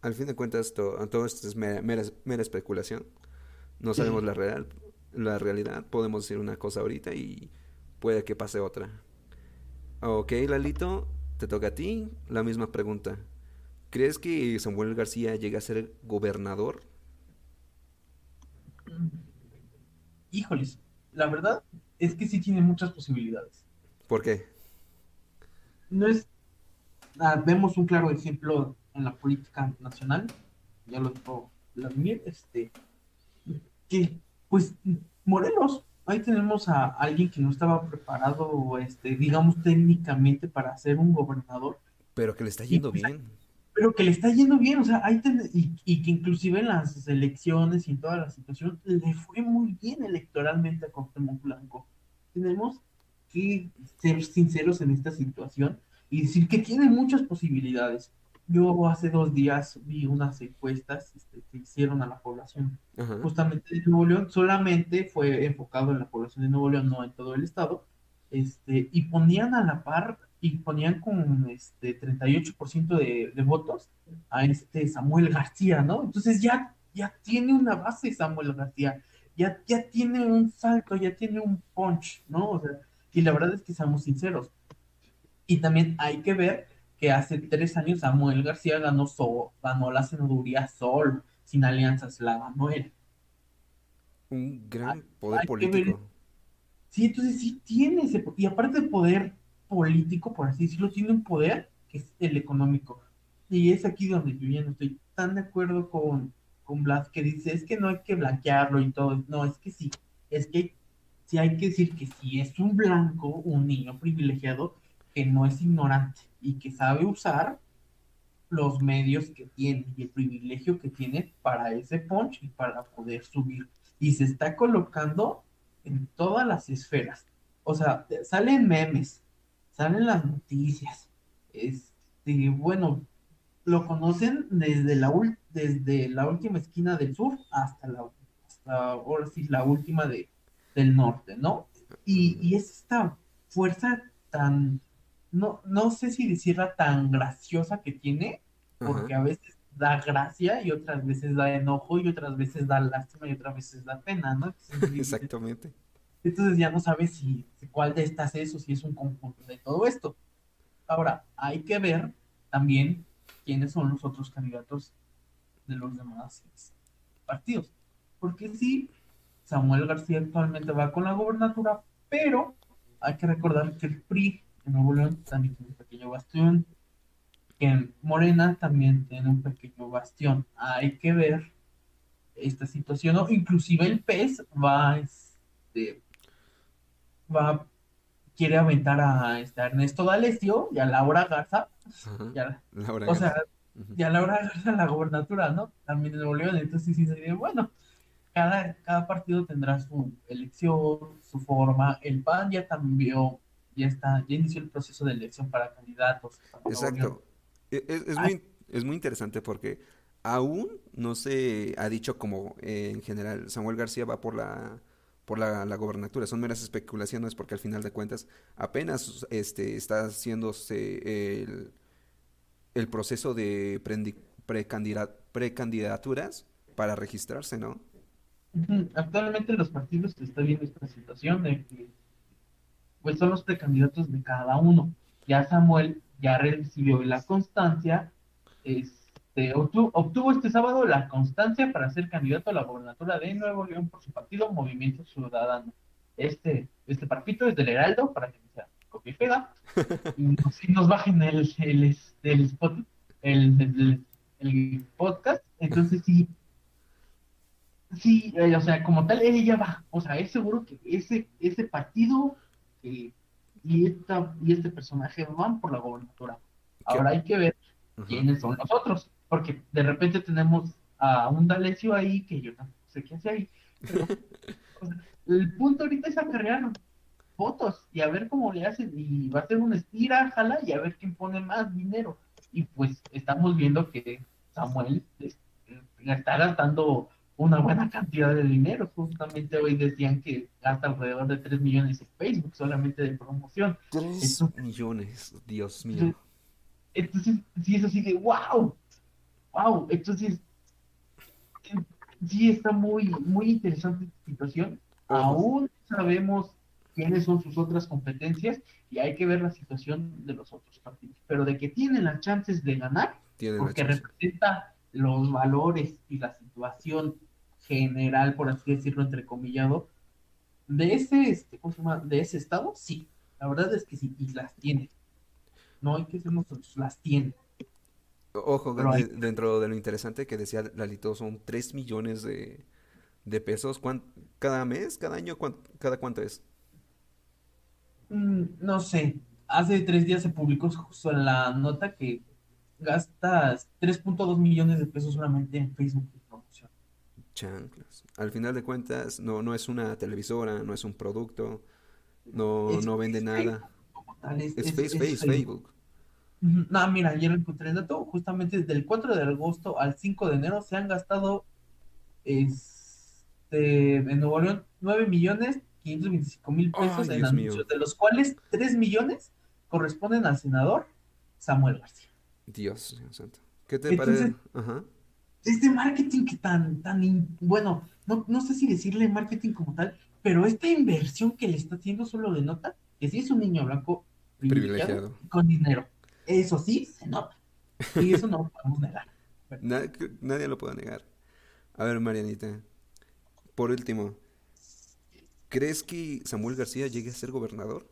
Al fin de cuentas, to- todo esto es mera, mera- mera especulación. No sabemos Sí. la real, la realidad. Podemos decir una cosa ahorita y puede que pase otra. Ok, Lalito, te toca a ti la misma pregunta. ¿Crees que Samuel García llega a ser gobernador? Híjoles, la verdad es que sí tiene muchas posibilidades. ¿Por qué? No es, ah, vemos un claro ejemplo en la política nacional, ya lo dijo Vladimir, este, que pues Morelos, ahí tenemos a alguien que no estaba preparado, este, digamos técnicamente para ser un gobernador, Pero que le está yendo pues, bien. pero que le está yendo bien, o sea, ahí ten- y, y que inclusive en las elecciones y en toda la situación le fue muy bien electoralmente a Cuauhtémoc Blanco. Tenemos que ser sinceros en esta situación y decir que tiene muchas posibilidades. Yo hace dos días vi unas encuestas este, que hicieron a la población Ajá. justamente de Nuevo León, solamente fue enfocado en la población de Nuevo León, no en todo el estado, este, y ponían a la par, y ponían con este 38% de, de votos a este Samuel García, ¿no? Entonces ya, ya tiene una base Samuel García, ya, ya tiene un salto, ya tiene un punch, ¿no? O sea, y la verdad es que seamos sinceros. Y también hay que ver que hace tres años Samuel García ganó, so- ganó la senaduría solo, sin alianzas, la ganó él. Un gran Hay- poder hay político. Sí, entonces sí tiene ese, y aparte de poder político, por así decirlo, tiene un poder que es el económico. Y es aquí donde yo ya no estoy tan de acuerdo con, con Blas, que dice, es que no hay que blanquearlo y todo. No, es que sí, es que sí hay que decir que si es un blanco, un niño privilegiado, que no es ignorante y que sabe usar los medios que tiene y el privilegio que tiene para ese punch y para poder subir. Y se está colocando en todas las esferas. O sea, salen memes, salen las noticias. Este, bueno, lo conocen desde la, desde la última esquina del sur hasta la, ahora sí, la última de, del norte, ¿no? Y, y es esta fuerza tan, no, no sé si decirla tan graciosa que tiene, porque a veces da gracia y otras veces da enojo y otras veces da lástima y otras veces da pena, ¿no? [laughs] Exactamente. Entonces ya no sabes si, cuál de estas es o si es un conjunto de todo esto. Ahora, hay que ver también quiénes son los otros candidatos de los demás partidos. Porque sí, Samuel García actualmente va con la gobernatura, pero hay que recordar que el PRI en Nuevo León también tiene un pequeño bastión, en Morena también tiene un pequeño bastión. Hay que ver esta situación, o inclusive el PES va, este, va, quiere aventar a, este, Ernesto D'Alessio y a Laura Garza, o sea, y a Laura Garza la gobernatura, ¿no? También en Nuevo León, entonces sí sería bueno cada, cada partido tendrá su elección, su forma. El PAN ya cambió, ya está, ya inició el proceso de elección para candidatos. Exacto. E, es, es, muy, es muy interesante porque aún no se ha dicho como eh, en general Samuel García va por la por la, la, gobernatura, son meras especulaciones porque al final de cuentas apenas este está haciéndose el, el proceso de precandidaturas para registrarse, ¿no? Actualmente los partidos se está viendo esta situación de que pues son los precandidatos de cada uno. Ya Samuel ya recibió la constancia, este, obtuvo, este sábado la constancia para ser candidato a la gobernatura de Nuevo León por su partido Movimiento Ciudadano. Este, este partido es del Heraldo, para que sea copia y pega, [laughs] y nos, bajen el, el, este, el, spot, el, el podcast. Entonces sí, Sí, eh, o sea, como tal, ella va, o sea, es seguro que ese, ese partido y, esta, y este personaje van por la gobernatura. Ahora hay que ver quiénes son los otros, porque de repente tenemos a un D'Alessio ahí que yo tampoco sé qué hace ahí. [laughs] el punto ahorita es acarrear votos y a ver cómo le hacen, y va a ser una estira, jala, y a ver quién pone más dinero. Y pues estamos viendo que Samuel este, está gastando una buena cantidad de dinero. Justamente hoy decían que gasta alrededor de 3 millones en Facebook solamente de promoción. 3 millones, Dios mío. Entonces, sí es así de wow, wow. Entonces, sí está muy, muy interesante esta situación. Aún sabemos quiénes son sus otras competencias y hay que ver la situación de los otros partidos. Pero de que tienen las chances de ganar, porque representa los valores y la situación general, por así decirlo, entrecomillado, de ese, este, ¿cómo se llama? De ese estado, sí. La verdad es que sí, y las tiene. No hay que ser nosotros, las tiene. Ojo, dentro de lo interesante que decía Lalito, son 3 millones de, de pesos. ¿Cada mes? ¿Cada año? ¿Cada cuánto es? Mm, no sé. Hace tres días se publicó justo en la nota que gastas 3.2 millones de pesos solamente en Facebook. Chanclas. Al final de cuentas, no, no es una televisora, no es un producto, no, no vende nada. es, Facebook. No, mira, ayer encontré el dato, justamente desde el 4 de agosto al 5 de enero se han gastado este, en Nuevo León 9 millones 525 mil pesos en anuncios, de los cuales 3 millones corresponden al senador Samuel García. Dios santo. ¿Qué te parece? Ajá. Este marketing que tan, tan, bueno, no, no sé si decirle marketing como tal, pero esta inversión que le está haciendo solo denota que sí es un niño blanco privilegiado, con dinero. Eso sí se nota. Y eso no lo podemos negar. [laughs] Nadie, lo puede negar. A ver, Marianita, por último, ¿crees que Samuel García llegue a ser gobernador?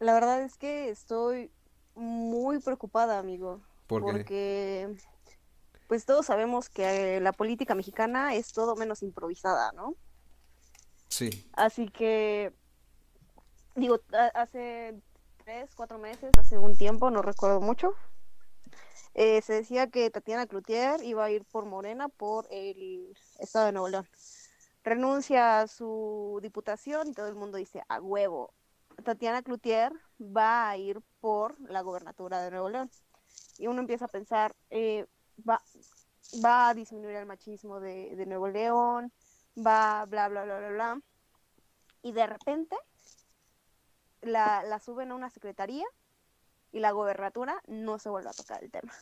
La verdad es que estoy muy preocupada, amigo. porque pues todos sabemos que la política mexicana es todo menos improvisada, ¿no? Sí. Así que, digo, hace tres, cuatro meses, hace un tiempo, no recuerdo mucho, eh, se decía que Tatiana Cloutier iba a ir por Morena por el estado de Nuevo León. Renuncia a su diputación y todo el mundo dice, a huevo, Tatiana Cloutier va a ir por la gobernatura de Nuevo León. Y uno empieza a pensar, eh, va, va a disminuir el machismo de, Nuevo León, va bla, bla, bla, bla, bla. Y de repente la, la suben a una secretaría y la gobernatura no se vuelve a tocar el tema.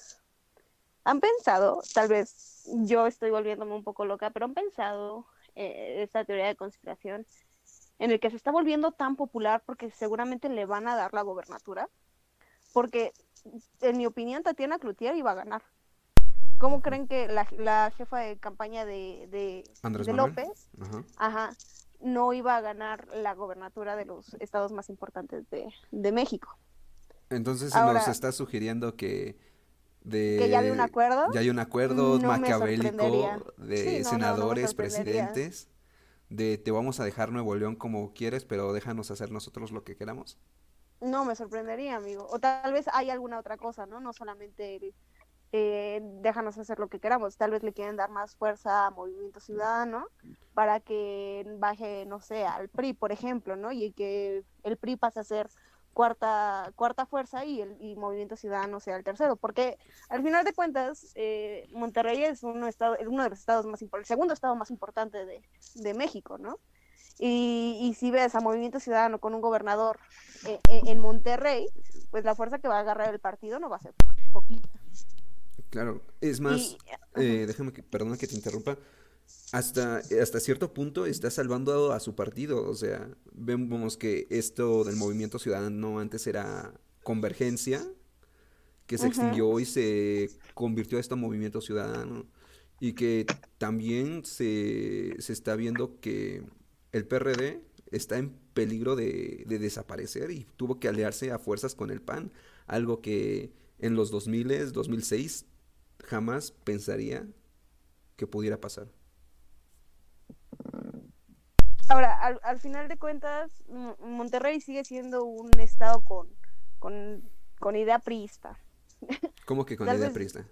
¿Han pensado, tal vez yo estoy volviéndome un poco loca, pero han pensado eh, esta teoría de conspiración en el que se está volviendo tan popular porque seguramente le van a dar la gobernatura? Porque, en mi opinión, Tatiana Cloutier iba a ganar. ¿Cómo creen que la, la jefa de campaña de, de, Andrés de Manuel. López Ajá. ajá, no iba a ganar la gobernatura de los estados más importantes de, de México? Entonces Ahora- nos está sugiriendo que de ¿Que ya había un acuerdo? ya hay un acuerdo No maquiavélico de Sí, no, no, no me senadores, presidentes, de te vamos a dejar Nuevo León como quieres, pero déjanos hacer nosotros lo que queramos. No me sorprendería, amigo. O tal vez hay alguna otra cosa, ¿no? No solamente el, eh, déjanos hacer lo que queramos. Tal vez le quieren dar más fuerza a Movimiento Ciudadano para que baje, no sé, al PRI, por ejemplo, ¿no? Y que el PRI pase a ser cuarta cuarta fuerza y el y Movimiento Ciudadano sea el tercero. Porque al final de cuentas, eh, Monterrey es uno, estado, uno de los estados más importantes, el segundo estado más importante de, de México, ¿no? Y, y si ves a Movimiento Ciudadano con un gobernador eh, eh, en Monterrey, pues la fuerza que va a agarrar el partido no va a ser poquita. Claro, es más, Y- eh, déjame que, perdona que te interrumpa, hasta, hasta cierto punto está salvando a su partido, o sea, vemos que esto del movimiento ciudadano antes era convergencia, que se extinguió y se convirtió esto en movimiento ciudadano, y que también se, se está viendo que el PRD está en peligro de, de desaparecer y tuvo que aliarse a fuerzas con el PAN, algo que en los 2000, 2006 jamás pensaría que pudiera pasar. Ahora, al, al final de cuentas, Monterrey sigue siendo un estado con, con, con idea priista. [laughs] ¿Cómo que con idea vez- priista?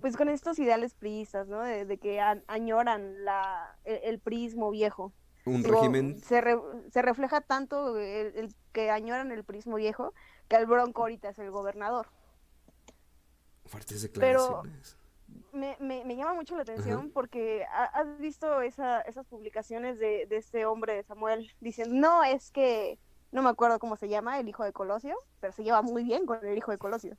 Pues con estos ideales priistas, ¿no? De, de que an- añoran la, el, el prismo viejo. Un Digo, régimen, Se, re- se refleja tanto el, el que añoran el prismo viejo que el Bronco ahorita es el gobernador. Fuertes pero- declaraciones. me, me, me llama mucho la atención Ajá. porque ha- has visto esa, esas publicaciones de, de este hombre de Samuel diciendo, no, es que, no me acuerdo cómo se llama, el hijo de Colosio, pero se lleva muy bien con el hijo de Colosio.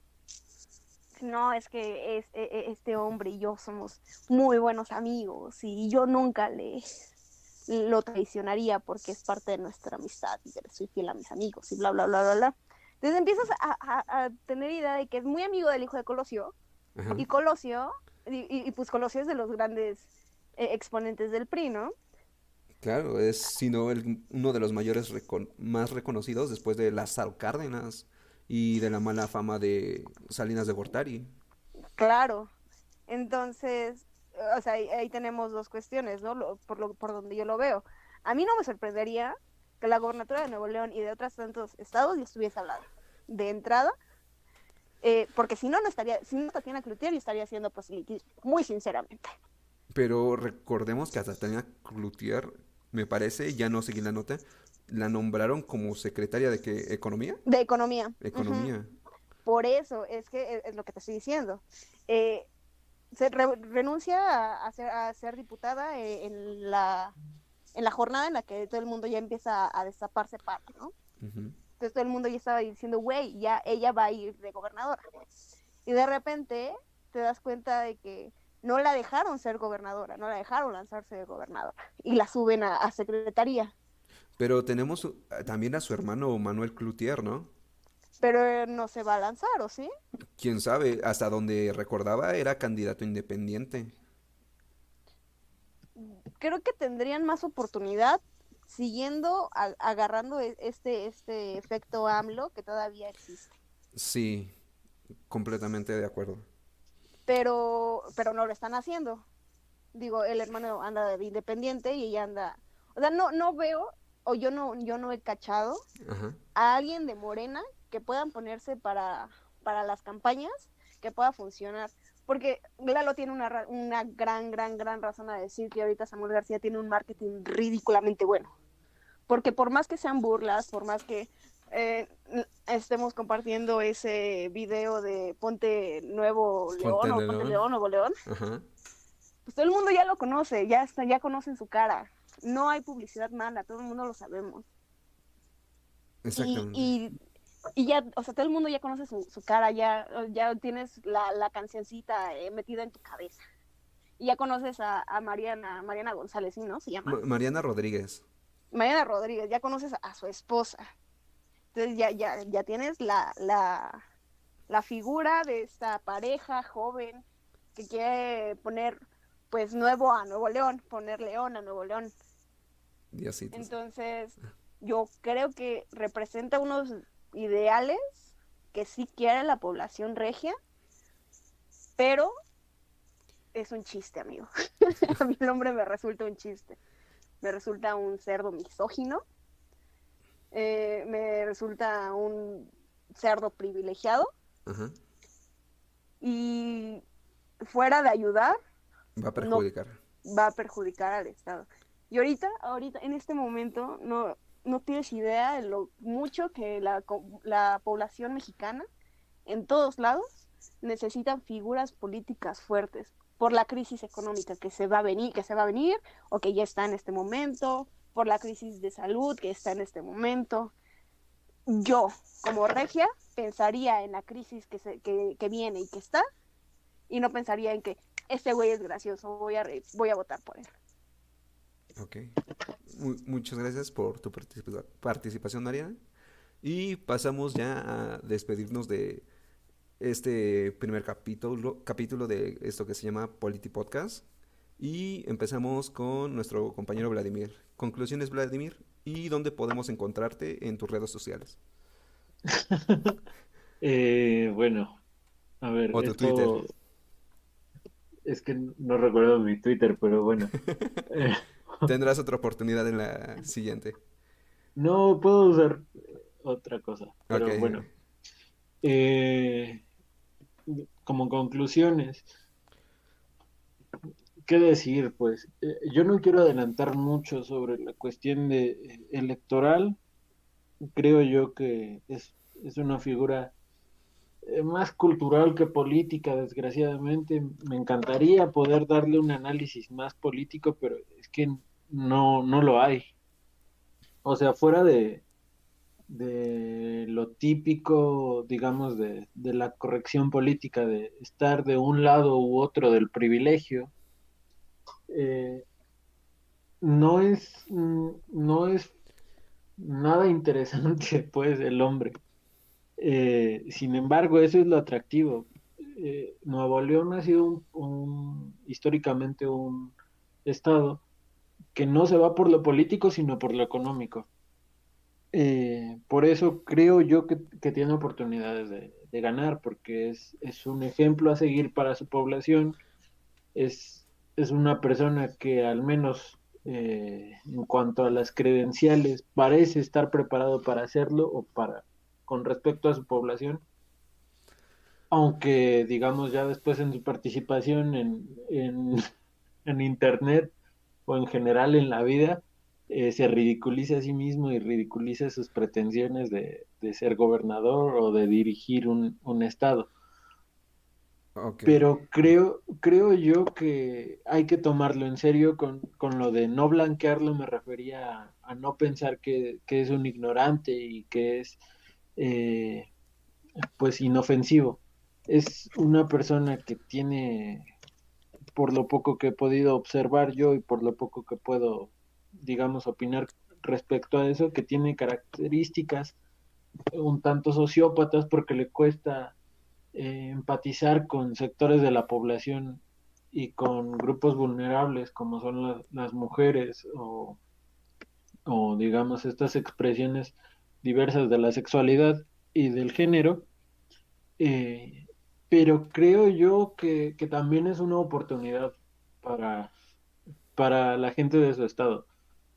No, es que es, e- e- este hombre y yo somos muy buenos amigos y yo nunca le lo traicionaría porque es parte de nuestra amistad y que le soy fiel a mis amigos y bla, bla, bla, bla, bla. Entonces empiezas a, a- a tener idea de que es muy amigo del hijo de Colosio, Ajá. y Colosio, y, y- y, pues Colosio es de los grandes eh, exponentes del PRI, ¿no? Claro, es sino el, uno de los mayores recon- más reconocidos después de Lázaro Cárdenas y de la mala fama de Salinas de Gortari. Claro. Entonces, o sea, ahí, ahí tenemos dos cuestiones, ¿no? Lo- por, lo, por donde yo lo veo. A mí no me sorprendería que la gobernatura de Nuevo León y de otros tantos estados ya estuviese hablando. De entrada, eh, porque si no, no estaría, si no Tatiana Cloutier estaría haciendo proselitismo, muy sinceramente. Pero recordemos que a Tatiana Cloutier, me parece, ya no seguí la nota, la nombraron como secretaria de qué, Economía. De economía. Economía. Por eso es que es, es lo que te estoy diciendo. Eh, se re- renuncia a, a ser, a ser diputada eh, en la en la jornada en la que todo el mundo ya empieza a, destaparse para, ¿no? Entonces todo el mundo ya estaba diciendo, güey, ya ella va a ir de gobernadora. Y de repente te das cuenta de que no la dejaron ser gobernadora, no la dejaron lanzarse de gobernadora. Y la suben a, a secretaría. Pero tenemos uh, también a su hermano Manuel Cloutier, ¿no? Pero eh, no se va a lanzar, ¿o sí? Quién sabe, hasta donde recordaba era candidato independiente. Creo que tendrían más oportunidad siguiendo, a- agarrando e- este, este efecto AMLO que todavía existe. Sí, completamente de acuerdo. Pero, pero no lo están haciendo. Digo, el hermano anda de independiente y ella anda. O sea, no, no veo, o yo no, yo no he cachado Ajá. a alguien de Morena que puedan ponerse para, para las campañas, que pueda funcionar. Porque Lalo tiene una, una gran, gran, gran razón a decir que ahorita Samuel García tiene un marketing ridículamente bueno. Porque por más que sean burlas, por más que eh, estemos compartiendo ese video de Ponte Nuevo León Ponte o León. Ponte León Nuevo León, Ajá. pues todo el mundo ya lo conoce, ya está, ya conocen su cara. No hay publicidad mala, todo el mundo lo sabemos. Exactamente. y, y ya, o sea, todo el mundo ya conoce su, su cara, ya, ya tienes la, la cancioncita eh, metida en tu cabeza. Y ya conoces a, a Mariana, Mariana González, ¿sí, ¿no? Se llama. Ma- Mariana Rodríguez. Mariana Rodríguez, ya conoces a su esposa. Entonces ya, ya, ya tienes la, la, la figura de esta pareja joven que quiere poner pues nuevo a Nuevo León, poner León a Nuevo León. Diositos. Entonces, yo creo que representa unos ideales que sí quiere la población regia, pero es un chiste, amigo. [laughs] A mí el hombre me resulta un chiste. Me resulta un cerdo misógino. eh, me resulta un cerdo privilegiado. Y fuera de ayudar, Va a perjudicar. va a perjudicar al Estado. Y ahorita, ahorita, en este momento, no, no tienes idea de lo mucho que la, población mexicana, en todos lados, necesitan figuras políticas fuertes por la crisis económica que se va a venir, que se va a venir, o que ya está en este momento, por la crisis de salud que está en este momento. Yo, como regia, pensaría en la crisis que, se, que, viene y que está, y no pensaría en que este güey es gracioso, voy a, voy a votar por él. Ok. Mu- muchas gracias por tu participa- participación, Mariana. Y pasamos ya a despedirnos de este primer capítulo, capítulo de esto que se llama Polity Podcast. Y empezamos con nuestro compañero Vladimir. Conclusiones, Vladimir. ¿Y dónde podemos encontrarte en tus redes sociales? [laughs] Eh, bueno, a ver, O tu esto- Twitter. Es que no recuerdo mi Twitter, pero bueno. [laughs] Tendrás otra oportunidad en la siguiente. no puedo usar otra cosa, pero bueno. Eh, como conclusiones, ¿qué decir? Pues eh, yo no quiero adelantar mucho sobre la cuestión de eh, electoral. Creo yo que es, es una figura eh, más cultural que política, desgraciadamente. Me encantaría poder darle un análisis más político, pero es que no, no lo hay. O sea, fuera de, de lo típico, digamos, de, de la corrección política, de estar de un lado u otro del privilegio, eh, no es, mm, no es nada interesante, [laughs] pues, el hombre. Eh, sin embargo, eso es lo atractivo. Eh, Nuevo León ha sido un, históricamente un estado que no se va por lo político, sino por lo económico. Eh, por eso creo yo que, tiene oportunidades de, de ganar, porque es, es un ejemplo a seguir para su población. Es, es una persona que al menos eh, en cuanto a las credenciales parece estar preparado para hacerlo o para con respecto a su población. Aunque digamos ya después en su participación en, en, [laughs] en internet o en general en la vida, eh, se ridiculiza a sí mismo y ridiculiza sus pretensiones de, de ser gobernador o de dirigir un, un estado. Pero creo, creo yo que hay que tomarlo en serio con, con lo de no blanquearlo, me refería a, a no pensar que, que es un ignorante y que es eh, pues inofensivo. Es una persona que tiene, por lo poco que he podido observar yo y por lo poco que puedo, digamos, opinar respecto a eso, que tiene características un tanto sociópatas porque le cuesta eh, empatizar con sectores de la población y con grupos vulnerables como son la- las mujeres o, o digamos estas expresiones diversas de la sexualidad y del género, eh, pero creo yo que, que también es una oportunidad para, para la gente de su estado.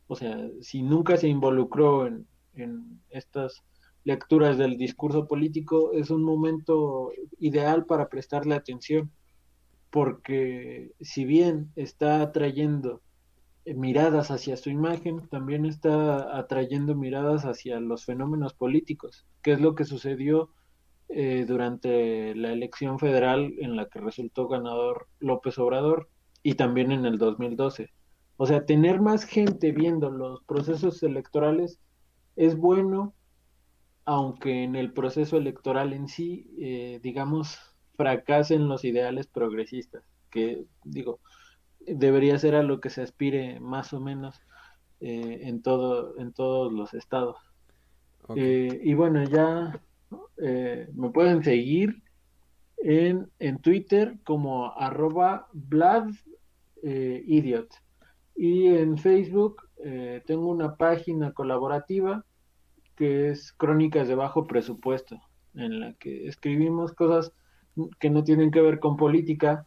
O sea, si nunca se involucró en, en estas lecturas del discurso político, es un momento ideal para prestarle atención, porque si bien está atrayendo miradas hacia su imagen, también está atrayendo miradas hacia los fenómenos políticos, que es lo que sucedió eh, durante la elección federal en la que resultó ganador López Obrador y también en el 2012. O sea, tener más gente viendo los procesos electorales es bueno, aunque en el proceso electoral en sí, eh, digamos, fracasen los ideales progresistas, que digo, debería ser a lo que se aspire más o menos eh, en, todo, en todos los estados. Eh, y bueno, ya eh, me pueden seguir en, en Twitter como arroba Vlad Idiot. Y en Facebook tengo una página colaborativa que es Crónicas de Bajo Presupuesto, en la que escribimos cosas que no tienen que ver con política,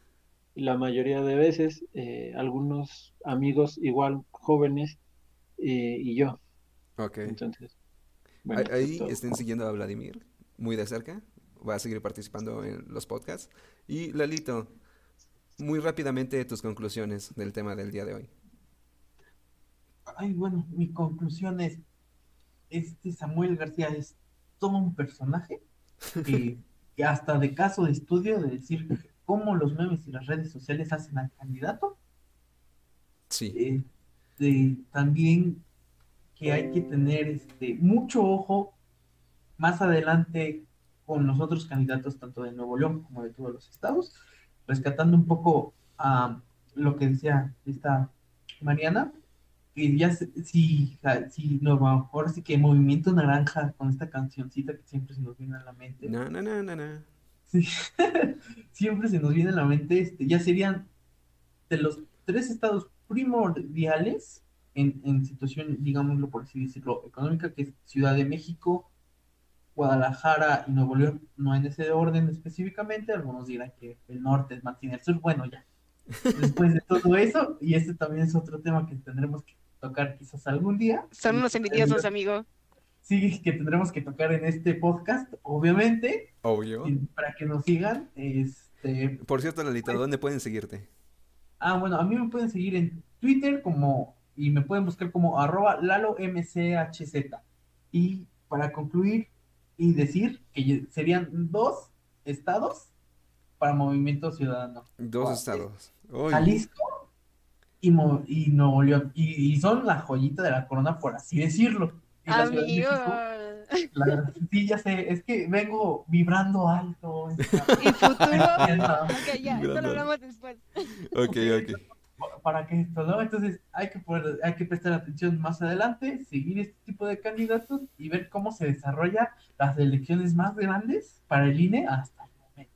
la mayoría de veces, eh, algunos amigos igual jóvenes eh, y yo. Ok. Entonces, ahí estén siguiendo a Vladimir muy de cerca. Va a seguir participando en los podcasts. Y Lalito, muy rápidamente tus conclusiones del tema del día de hoy. Ay, bueno, mi conclusión es, este Samuel García es todo un personaje que, [laughs] que hasta de caso de estudio de decir cómo los memes y las redes sociales hacen al candidato. Sí. Eh, también que hay que tener este, mucho ojo más adelante con los otros candidatos, tanto de Nuevo León como de todos los estados, rescatando un poco a lo que decía esta Mariana, que ya si, si no, ahora sí que Movimiento Naranja con esta cancioncita que siempre se nos viene a la mente. No, no, no, no, no. [laughs] siempre se nos viene a la mente, este, ya serían de los tres estados primordiales en, en situación, digámoslo por así decirlo, económica, que es Ciudad de México, Guadalajara y Nuevo León, no en ese orden específicamente, algunos dirán que el norte es Martín el sur, bueno, ya. Después de todo eso, y este también es otro tema que tendremos que tocar quizás algún día. Son unos envidiosos, amigo sí que tendremos que tocar en este podcast, obviamente. Obvio. para que nos sigan. Este, Por cierto, Lalita, pues ¿dónde pueden seguirte? Ah, bueno, a mí me pueden seguir en Twitter como, y me pueden buscar como arroba lalomchz. Y para concluir y decir que serían dos estados para Movimiento Ciudadano. Dos estados. Jalisco y, y Nuevo León. y son la joyita de la corona, por así decirlo. Amigo. sí, ya sé, es que vengo vibrando alto. [laughs] ¿Y futuro? [laughs] ok, ya, esto lo hablamos después. Ok, ok. [laughs] Para que esto, ¿no? Entonces hay que, poder, hay que prestar atención más adelante, seguir este tipo de candidatos y ver cómo se desarrolla las elecciones más grandes para el INE hasta el momento.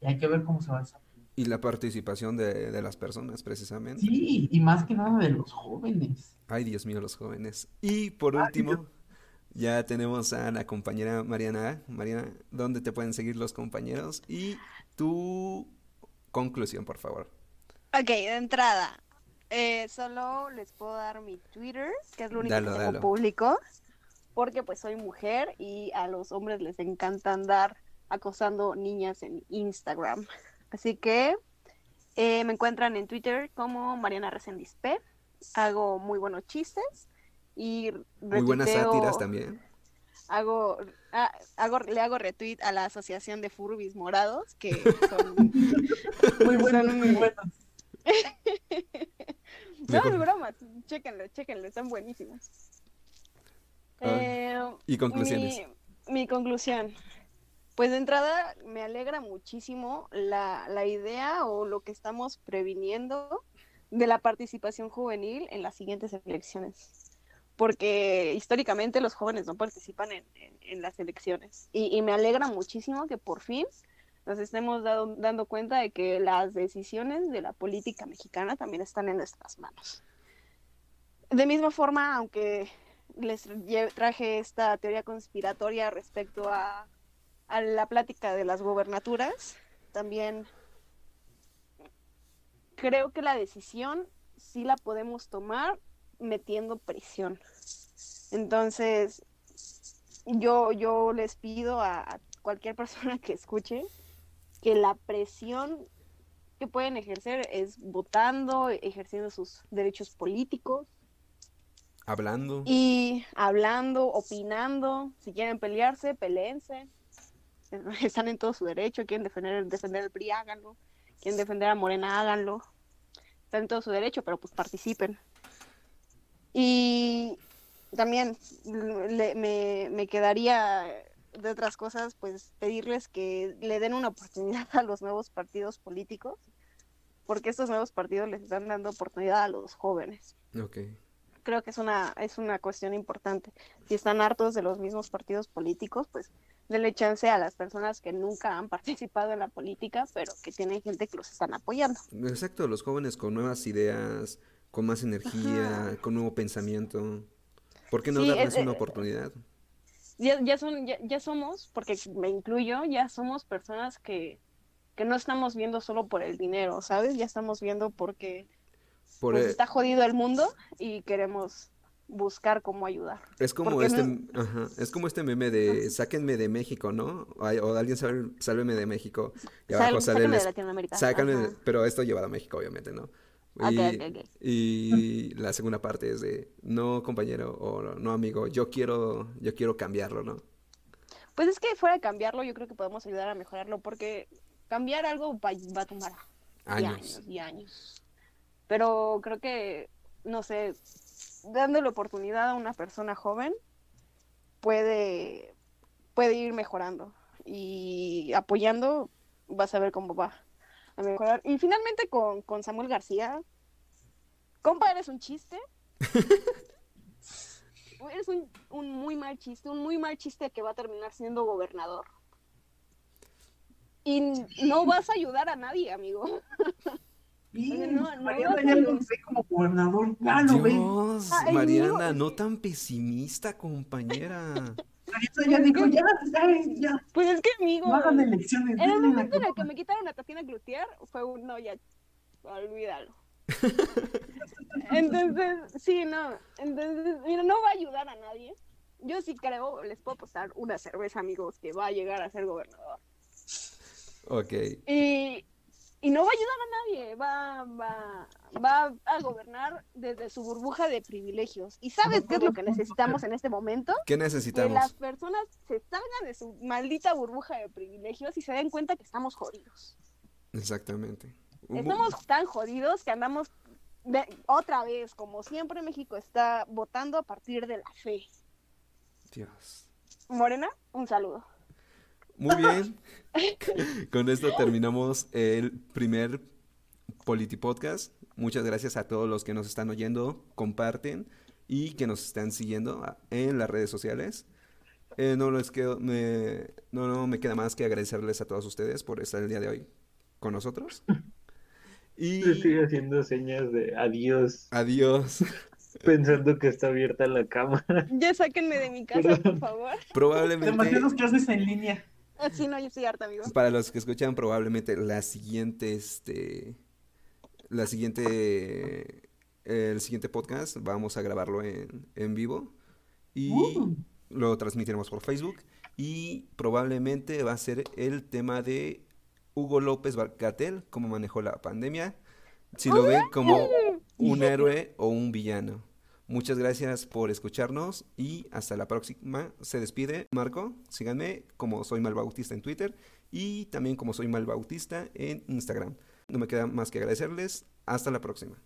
Y hay que ver cómo se va a desarrollar. Y la participación de, de, las personas, precisamente. Sí, y más que nada de los jóvenes. Ay, Dios mío, los jóvenes. Y por último, ya tenemos a la compañera Mariana. Mariana, ¿dónde te pueden seguir los compañeros? Y tu conclusión, por favor. Ok, de entrada, eh, solo les puedo dar mi Twitter, que es lo único que tengo público, porque pues soy mujer y a los hombres les encanta andar acosando niñas en Instagram. Así que eh, me encuentran en Twitter como Mariana Resendiz P hago muy buenos chistes y muy buenas sátiras también. Hago, ah, hago, le hago retweet a la Asociación de Furbis Morados, que son [laughs] muy buenos, muy buenos. [laughs] no, es broma, chéquenlo, chéquenlo, están buenísimos. Ah, eh, y conclusiones. Mi, conclusión. Pues de entrada me alegra muchísimo la, la idea o lo que estamos previniendo de la participación juvenil en las siguientes elecciones. Porque históricamente los jóvenes no participan en, las elecciones. Y, me alegra muchísimo que por fin nos estemos dando cuenta de que las decisiones de la política mexicana también están en nuestras manos. De misma forma, aunque les traje esta teoría conspiratoria respecto a, la plática de las gobernaturas, también creo que la decisión sí la podemos tomar metiendo presión. Entonces, yo, yo les pido a cualquier [laughs] persona que escuche que la presión que pueden ejercer es votando, ejerciendo sus derechos políticos Hablando. y hablando, opinando. Si quieren pelearse, peleense. [laughs] Están en todo su derecho. Quieren defender, defender el PRI, háganlo. Quieren defender a Morena, háganlo. Están en todo su derecho, pero pues participen. Y también le- me, me quedaría de otras cosas, pues pedirles que le den una oportunidad [laughs] a los nuevos partidos políticos, porque estos nuevos partidos les están dando oportunidad a los jóvenes Ok. creo que es una, es una cuestión importante. Si están hartos de los mismos partidos políticos, pues denle chance a las personas que nunca han participado en la política, pero que tienen gente que los están apoyando. Exacto, los jóvenes con nuevas ideas, con más energía, con nuevo pensamiento. ¿Por qué no Sí, darles es- una eh, oportunidad? Ya, ya, son, ya, ya somos, porque me incluyo, ya somos personas que, que no estamos viendo solo por el dinero, ¿sabes? Ya estamos viendo porque Por, pues, eh, está jodido el mundo y queremos buscar cómo ayudar. es como porque este, no- ajá, es como este meme de sáquenme de México, ¿no? O, o alguien sal- sálveme de México. Y Sal- abajo el sáquenme de Latinoamérica. sácame de- pero esto llevado a México, obviamente, ¿no? Y, y la segunda parte es de no compañero o no amigo, yo quiero, yo quiero cambiarlo, ¿no? Pues es que fuera de cambiarlo, yo creo que podemos ayudar a mejorarlo, porque cambiar algo va, va a tomar y Años. años y años. Pero creo que, no sé, dándole oportunidad a una persona joven, puede, puede ir mejorando. Y apoyando, vas a ver cómo va a mejorar. Y finalmente con, con Samuel García, compa, eres un chiste. [laughs] Eres un, un muy mal chiste, un muy mal chiste que va a terminar siendo gobernador. Y no vas a ayudar a nadie, amigo. [laughs] Bien, no, no, Mariana no, ya no. lo ve como gobernador, ya lo ve. Dios, Ay, Mariana, no. no tan pesimista, compañera. Mariana ya dijo, ya, ya, ya, Pues es que, amigo, elecciones. en el momento en el que me quitaron a Tatiana Cloutier, fue un no, ya, olvídalo. [laughs] Entonces, sí, no. Entonces, mira, no va a ayudar a nadie. Yo sí creo, les puedo apostar una cerveza, amigos, que va a llegar a ser gobernador. Ok, Y, y no va a ayudar a nadie, va, va, va a gobernar desde su burbuja de privilegios. ¿Y sabes qué es lo que necesitamos en este momento? ¿qué Que las necesitamos? personas se salgan de su maldita burbuja de privilegios y se den cuenta que estamos jodidos. Exactamente. Estamos tan jodidos que andamos de- otra vez, como siempre México está votando a partir de la fe. Dios. Morena, un saludo. Muy bien. [laughs] Con esto terminamos el primer Politi Podcast. Muchas gracias a todos los que nos están oyendo, comparten y que nos están siguiendo en las redes sociales. Eh, no, les quedo, me, no, no me queda más que agradecerles a todos ustedes por estar el día de hoy con nosotros. [laughs] Y Estoy haciendo señas de adiós, adiós. [laughs] pensando que está abierta la cámara. Ya sáquenme de mi casa, por favor. Probablemente... Demasiadas clases en línea. Así no, yo estoy harta, amigo. Para los que escuchan, probablemente la siguiente, este, la siguiente, el siguiente podcast vamos a grabarlo en, en vivo y Uh. lo transmitiremos por Facebook y probablemente va a ser el tema de Hugo López Barcatel, cómo manejó la pandemia, si lo ven como un héroe o un villano. Muchas gracias por escucharnos y hasta la próxima. Se despide Marco. Síganme como soy Malbautista en Twitter y también como soy Malbautista en Instagram. No me queda más que agradecerles. Hasta la próxima.